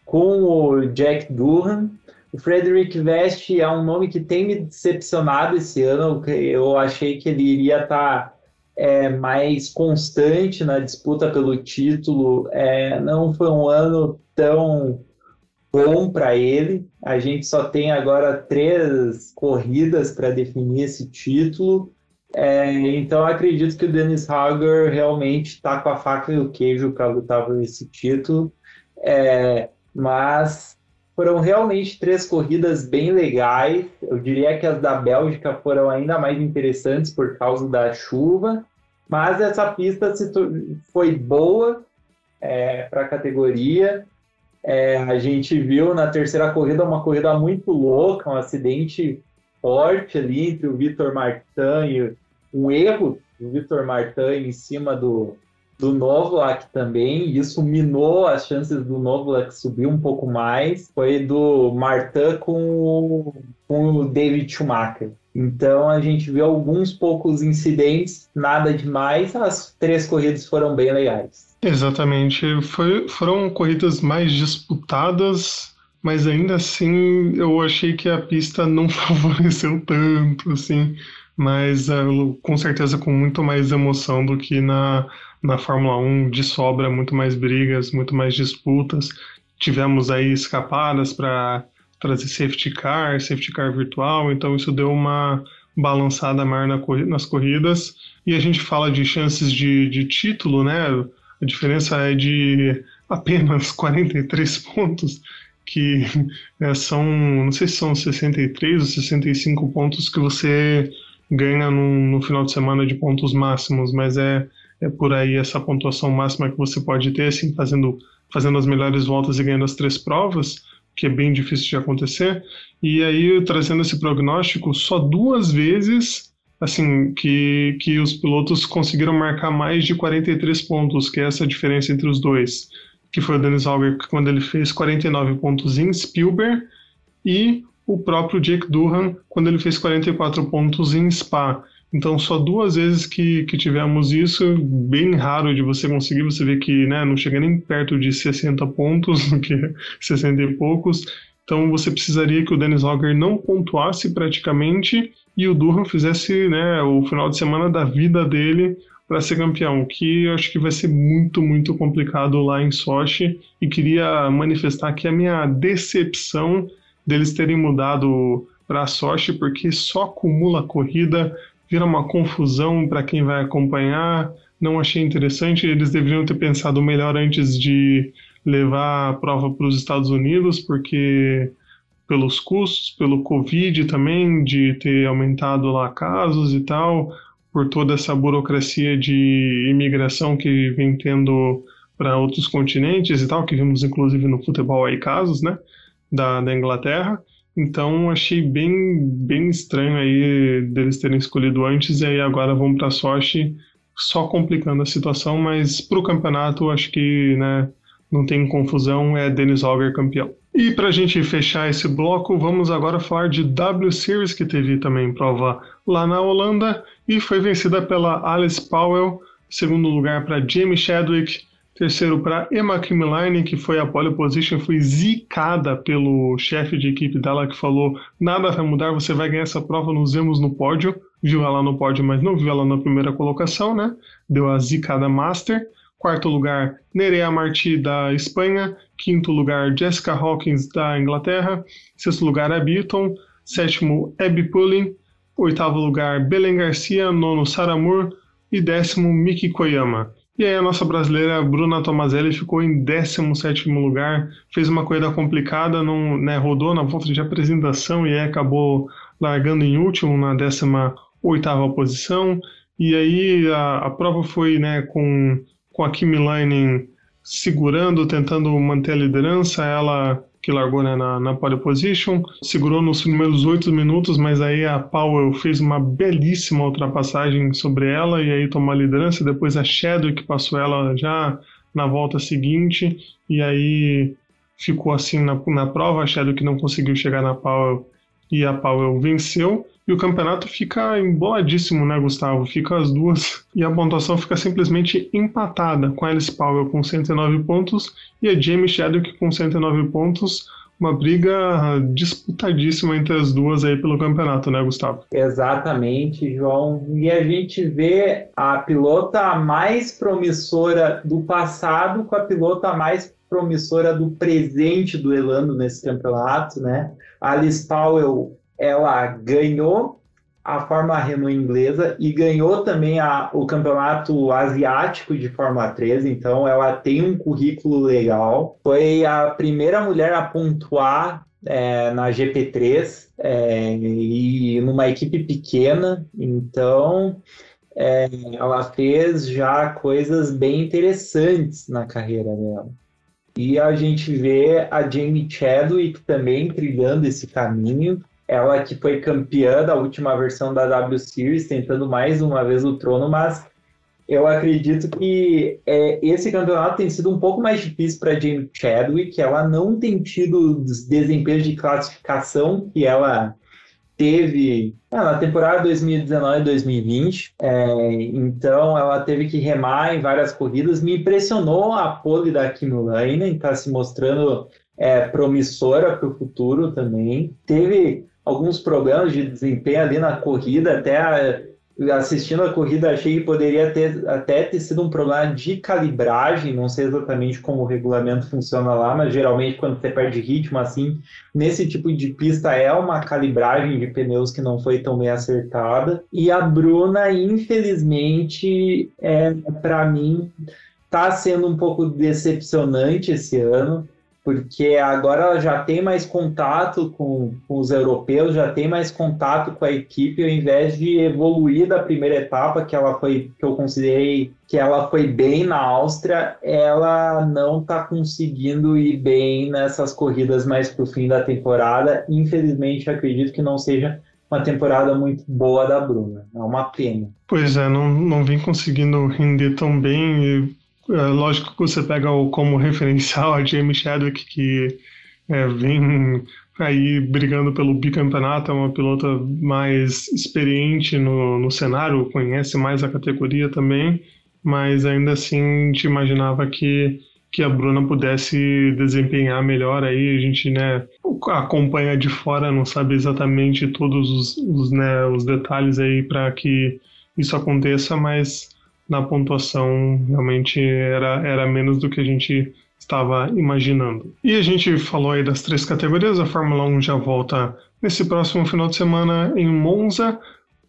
com o Jack Durham. O Frederick Vest é um nome que tem me decepcionado esse ano. Eu achei que ele iria estar tá, é, mais constante na disputa pelo título. É, não foi um ano tão bom para ele. A gente só tem agora três corridas para definir esse título. É, então acredito que o Dennis Hager realmente está com a faca e o queijo para lutar por esse título. É, mas foram realmente três corridas bem legais. Eu diria que as da Bélgica foram ainda mais interessantes por causa da chuva. Mas essa pista foi boa é, para a categoria. É, a gente viu na terceira corrida uma corrida muito louca, um acidente forte ali entre o Vitor Martin e um erro do Vitor Martin em cima do, do Novak também. Isso minou as chances do Novak subir um pouco mais. Foi do Martin com o, com o David Schumacher. Então a gente viu alguns poucos incidentes, nada demais. As três corridas foram bem legais. Exatamente. Foi, foram corridas mais disputadas, mas ainda assim eu achei que a pista não <laughs> favoreceu tanto, assim. Mas uh, com certeza com muito mais emoção do que na, na Fórmula 1, de sobra, muito mais brigas, muito mais disputas. Tivemos aí escapadas para trazer safety car, safety car virtual, então isso deu uma, balançada maior na, nas corridas. E a gente fala de chances de, de título, né? A diferença é de apenas <laughs> 43 pontos, que é, são, não sei se são 63 ou 65 pontos que você ganha no, no final de semana de pontos máximos, mas é, é por aí essa pontuação máxima que você pode ter, assim, fazendo, fazendo as melhores voltas e ganhando as três provas, que é bem difícil de acontecer. E aí, trazendo esse prognóstico, só duas vezes assim, que, que os pilotos conseguiram marcar mais de 43 pontos, que é essa diferença entre os dois, que foi o Dennis Hauger quando ele fez 49 pontos em Spielberg e o próprio Jake Durham quando ele fez 44 pontos em Spa. Então, só duas vezes que, que tivemos isso, bem raro de você conseguir. Você vê que né, não chega nem perto de 60 pontos, <laughs> que é 60 e poucos. Então, você precisaria que o Dennis Hogger não pontuasse praticamente e o Durham fizesse né, o final de semana da vida dele para ser campeão, o que eu acho que vai ser muito, muito complicado lá em Sochi. E queria manifestar aqui a minha decepção deles terem mudado para Sochi, porque só acumula corrida, vira uma confusão para quem vai acompanhar. Não achei interessante. Eles deveriam ter pensado melhor antes de levar a prova para os Estados Unidos, porque pelos custos, pelo Covid também, de ter aumentado lá casos e tal, por toda essa burocracia de imigração que vem tendo para outros continentes e tal, que vimos inclusive no futebol aí casos, né, da, da Inglaterra. Então achei bem, bem estranho aí deles terem escolhido antes e aí agora vão para Sochi, só complicando a situação, mas para o campeonato acho que né, não tem confusão, é Dennis Auger campeão. E para a gente fechar esse bloco, vamos agora falar de W Series, que teve também prova lá na Holanda e foi vencida pela Alice Powell, segundo lugar para Jamie Chadwick, terceiro para Emma Kimmeline, que foi a pole position, foi zicada pelo chefe de equipe dela, que falou: nada vai mudar, você vai ganhar essa prova, nos vemos no pódio. Viu ela no pódio, mas não viu ela na primeira colocação, né? Deu a zicada master. Quarto lugar, Nerea Marti, da Espanha. Quinto lugar, Jessica Hawkins, da Inglaterra. Sexto lugar, Abby Eaton. Sétimo, Abby Pulling. Oitavo lugar, Belen Garcia. Nono, Sarah Moore. E décimo, Miki Koyama. E aí a nossa brasileira Bruna Tomazelli ficou em 17º lugar, fez uma corrida complicada, não, né, rodou na volta de apresentação e aí acabou largando em último na 18ª posição. E aí a, a prova foi né, com com a Kimi Leinen segurando, tentando manter a liderança, ela que largou né, na, na pole position, segurou nos primeiros oito minutos, mas aí a Powell fez uma belíssima ultrapassagem sobre ela e aí tomou a liderança, depois a Shadow que passou ela já na volta seguinte, e aí ficou assim na, na prova, a Shadow que não conseguiu chegar na Powell e a Powell venceu. E o campeonato fica emboladíssimo, né, Gustavo? Fica as duas e a pontuação fica simplesmente empatada, com a Alice Powell com 109 pontos e a Jamie Chadwick com 109 pontos. Uma briga disputadíssima entre as duas aí pelo campeonato, né, Gustavo? Exatamente, João. E a gente vê a pilota mais promissora do passado com a pilota mais promissora do presente duelando nesse campeonato, né? Alice Powell ela ganhou a Fórmula Renault inglesa e ganhou também a, o campeonato asiático de Fórmula 3, então ela tem um currículo legal. Foi a primeira mulher a pontuar é, na GP3 é, e numa equipe pequena, então é, ela fez já coisas bem interessantes na carreira dela. E a gente vê a Jamie Chadwick também trilhando esse caminho. Ela que foi campeã da última versão da W Series, tentando mais uma vez o trono, mas eu acredito que é, esse campeonato tem sido um pouco mais difícil para Jamie Chadwick. Ela não tem tido os desempenhos de classificação que ela teve ah, na temporada 2019-2020. É, então ela teve que remar em várias corridas. Me impressionou a pole da Kim Laine, está se mostrando é, promissora para o futuro também. Teve alguns problemas de desempenho ali na corrida, até assistindo a corrida, achei que poderia ter até ter sido um problema de calibragem, não sei exatamente como o regulamento funciona lá, mas geralmente quando você perde ritmo assim, nesse tipo de pista é uma calibragem de pneus que não foi tão bem acertada. E a Bruna, infelizmente, é para mim tá sendo um pouco decepcionante esse ano porque agora ela já tem mais contato com, com, os europeus, já tem mais contato com a equipe, ao invés de evoluir da primeira etapa, que ela foi, que eu considerei que ela foi bem na Áustria, ela não está conseguindo ir bem nessas corridas mais para o fim da temporada. Infelizmente, acredito que não seja uma temporada muito boa da Bruna. É uma pena. Pois é, não, não vem conseguindo render tão bem. E é, lógico que você pega o, como referencial a Jamie Chadwick, que é, vem aí brigando pelo bicampeonato, é uma pilota mais experiente no, no cenário, conhece mais a categoria também, mas ainda assim te imaginava que, que a Bruna pudesse desempenhar melhor aí, a gente né, acompanha de fora, não sabe exatamente todos os, os, né, os detalhes aí para que isso aconteça, mas na pontuação realmente era, era menos do que a gente estava imaginando. E a gente falou aí das três categorias, a Fórmula 1 já volta nesse próximo final de semana em Monza.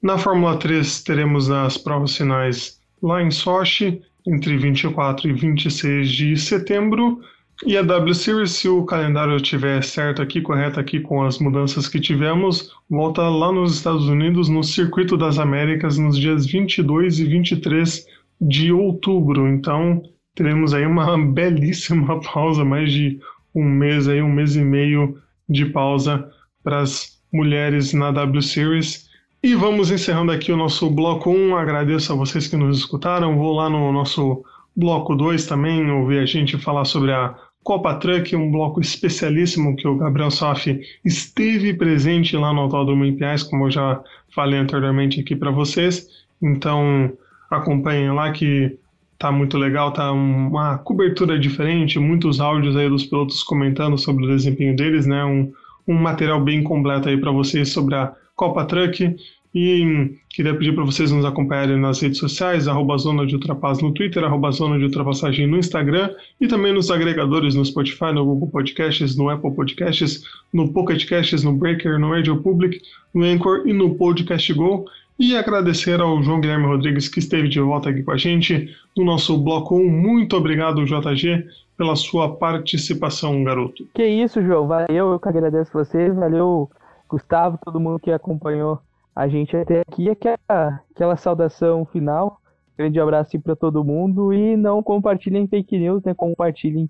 Na Fórmula 3 teremos as provas finais lá em Sochi, entre 24 e 26 de setembro. E a W Series, se o calendário estiver certo aqui, correto aqui com as mudanças que tivemos, volta lá nos Estados Unidos, no Circuito das Américas, nos dias 22 e 23 de outubro. Então, teremos aí uma <laughs> belíssima pausa, mais de um mês aí, um mês e meio de pausa para as mulheres na W Series. E vamos encerrando aqui o nosso bloco 1. Agradeço a vocês que nos escutaram. Vou lá no nosso bloco 2 também ouvir a gente falar sobre a Copa Truck, um bloco especialíssimo que o Gabriel Saf esteve presente lá no Autódromo em Piais, como eu já falei anteriormente aqui para vocês. Então, acompanhem lá que tá muito legal, tá uma cobertura diferente, muitos áudios aí dos pilotos comentando sobre o desempenho deles, né? Um, um material bem completo aí para vocês sobre a Copa Truck e queria pedir para vocês nos acompanharem nas redes sociais, arroba Zona de no Twitter, arroba Zona de Ultrapassagem no Instagram e também nos agregadores no Spotify, no Google Podcasts, no Apple Podcasts, no Pocket Casts, no Breaker, no Radio Public, no Anchor e no Podcast Go. E agradecer ao João Guilherme Rodrigues que esteve de volta aqui com a gente no nosso bloco 1. Muito obrigado, JG, pela sua participação, garoto. Que isso, João. Valeu, eu que agradeço você. Valeu, Gustavo, todo mundo que acompanhou a gente até aqui. Aquela, aquela saudação final. Grande abraço para todo mundo e não compartilhem fake news, né? Compartilhem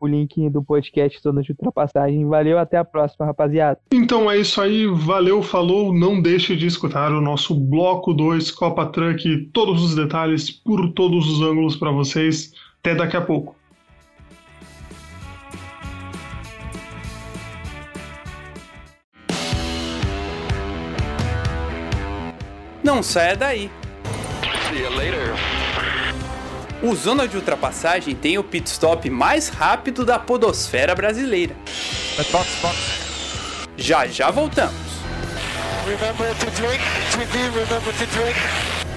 o link do podcast Zona de Ultrapassagem. Valeu, até a próxima, rapaziada. Então é isso aí, valeu, falou. Não deixe de escutar o nosso Bloco 2 Copa Truck, todos os detalhes por todos os ângulos para vocês. Até daqui a pouco. Não saia daí. See you later. O Zona de Ultrapassagem tem o pit stop mais rápido da podosfera brasileira. Box, box. Já já voltamos. Remember to drink, remember to drink.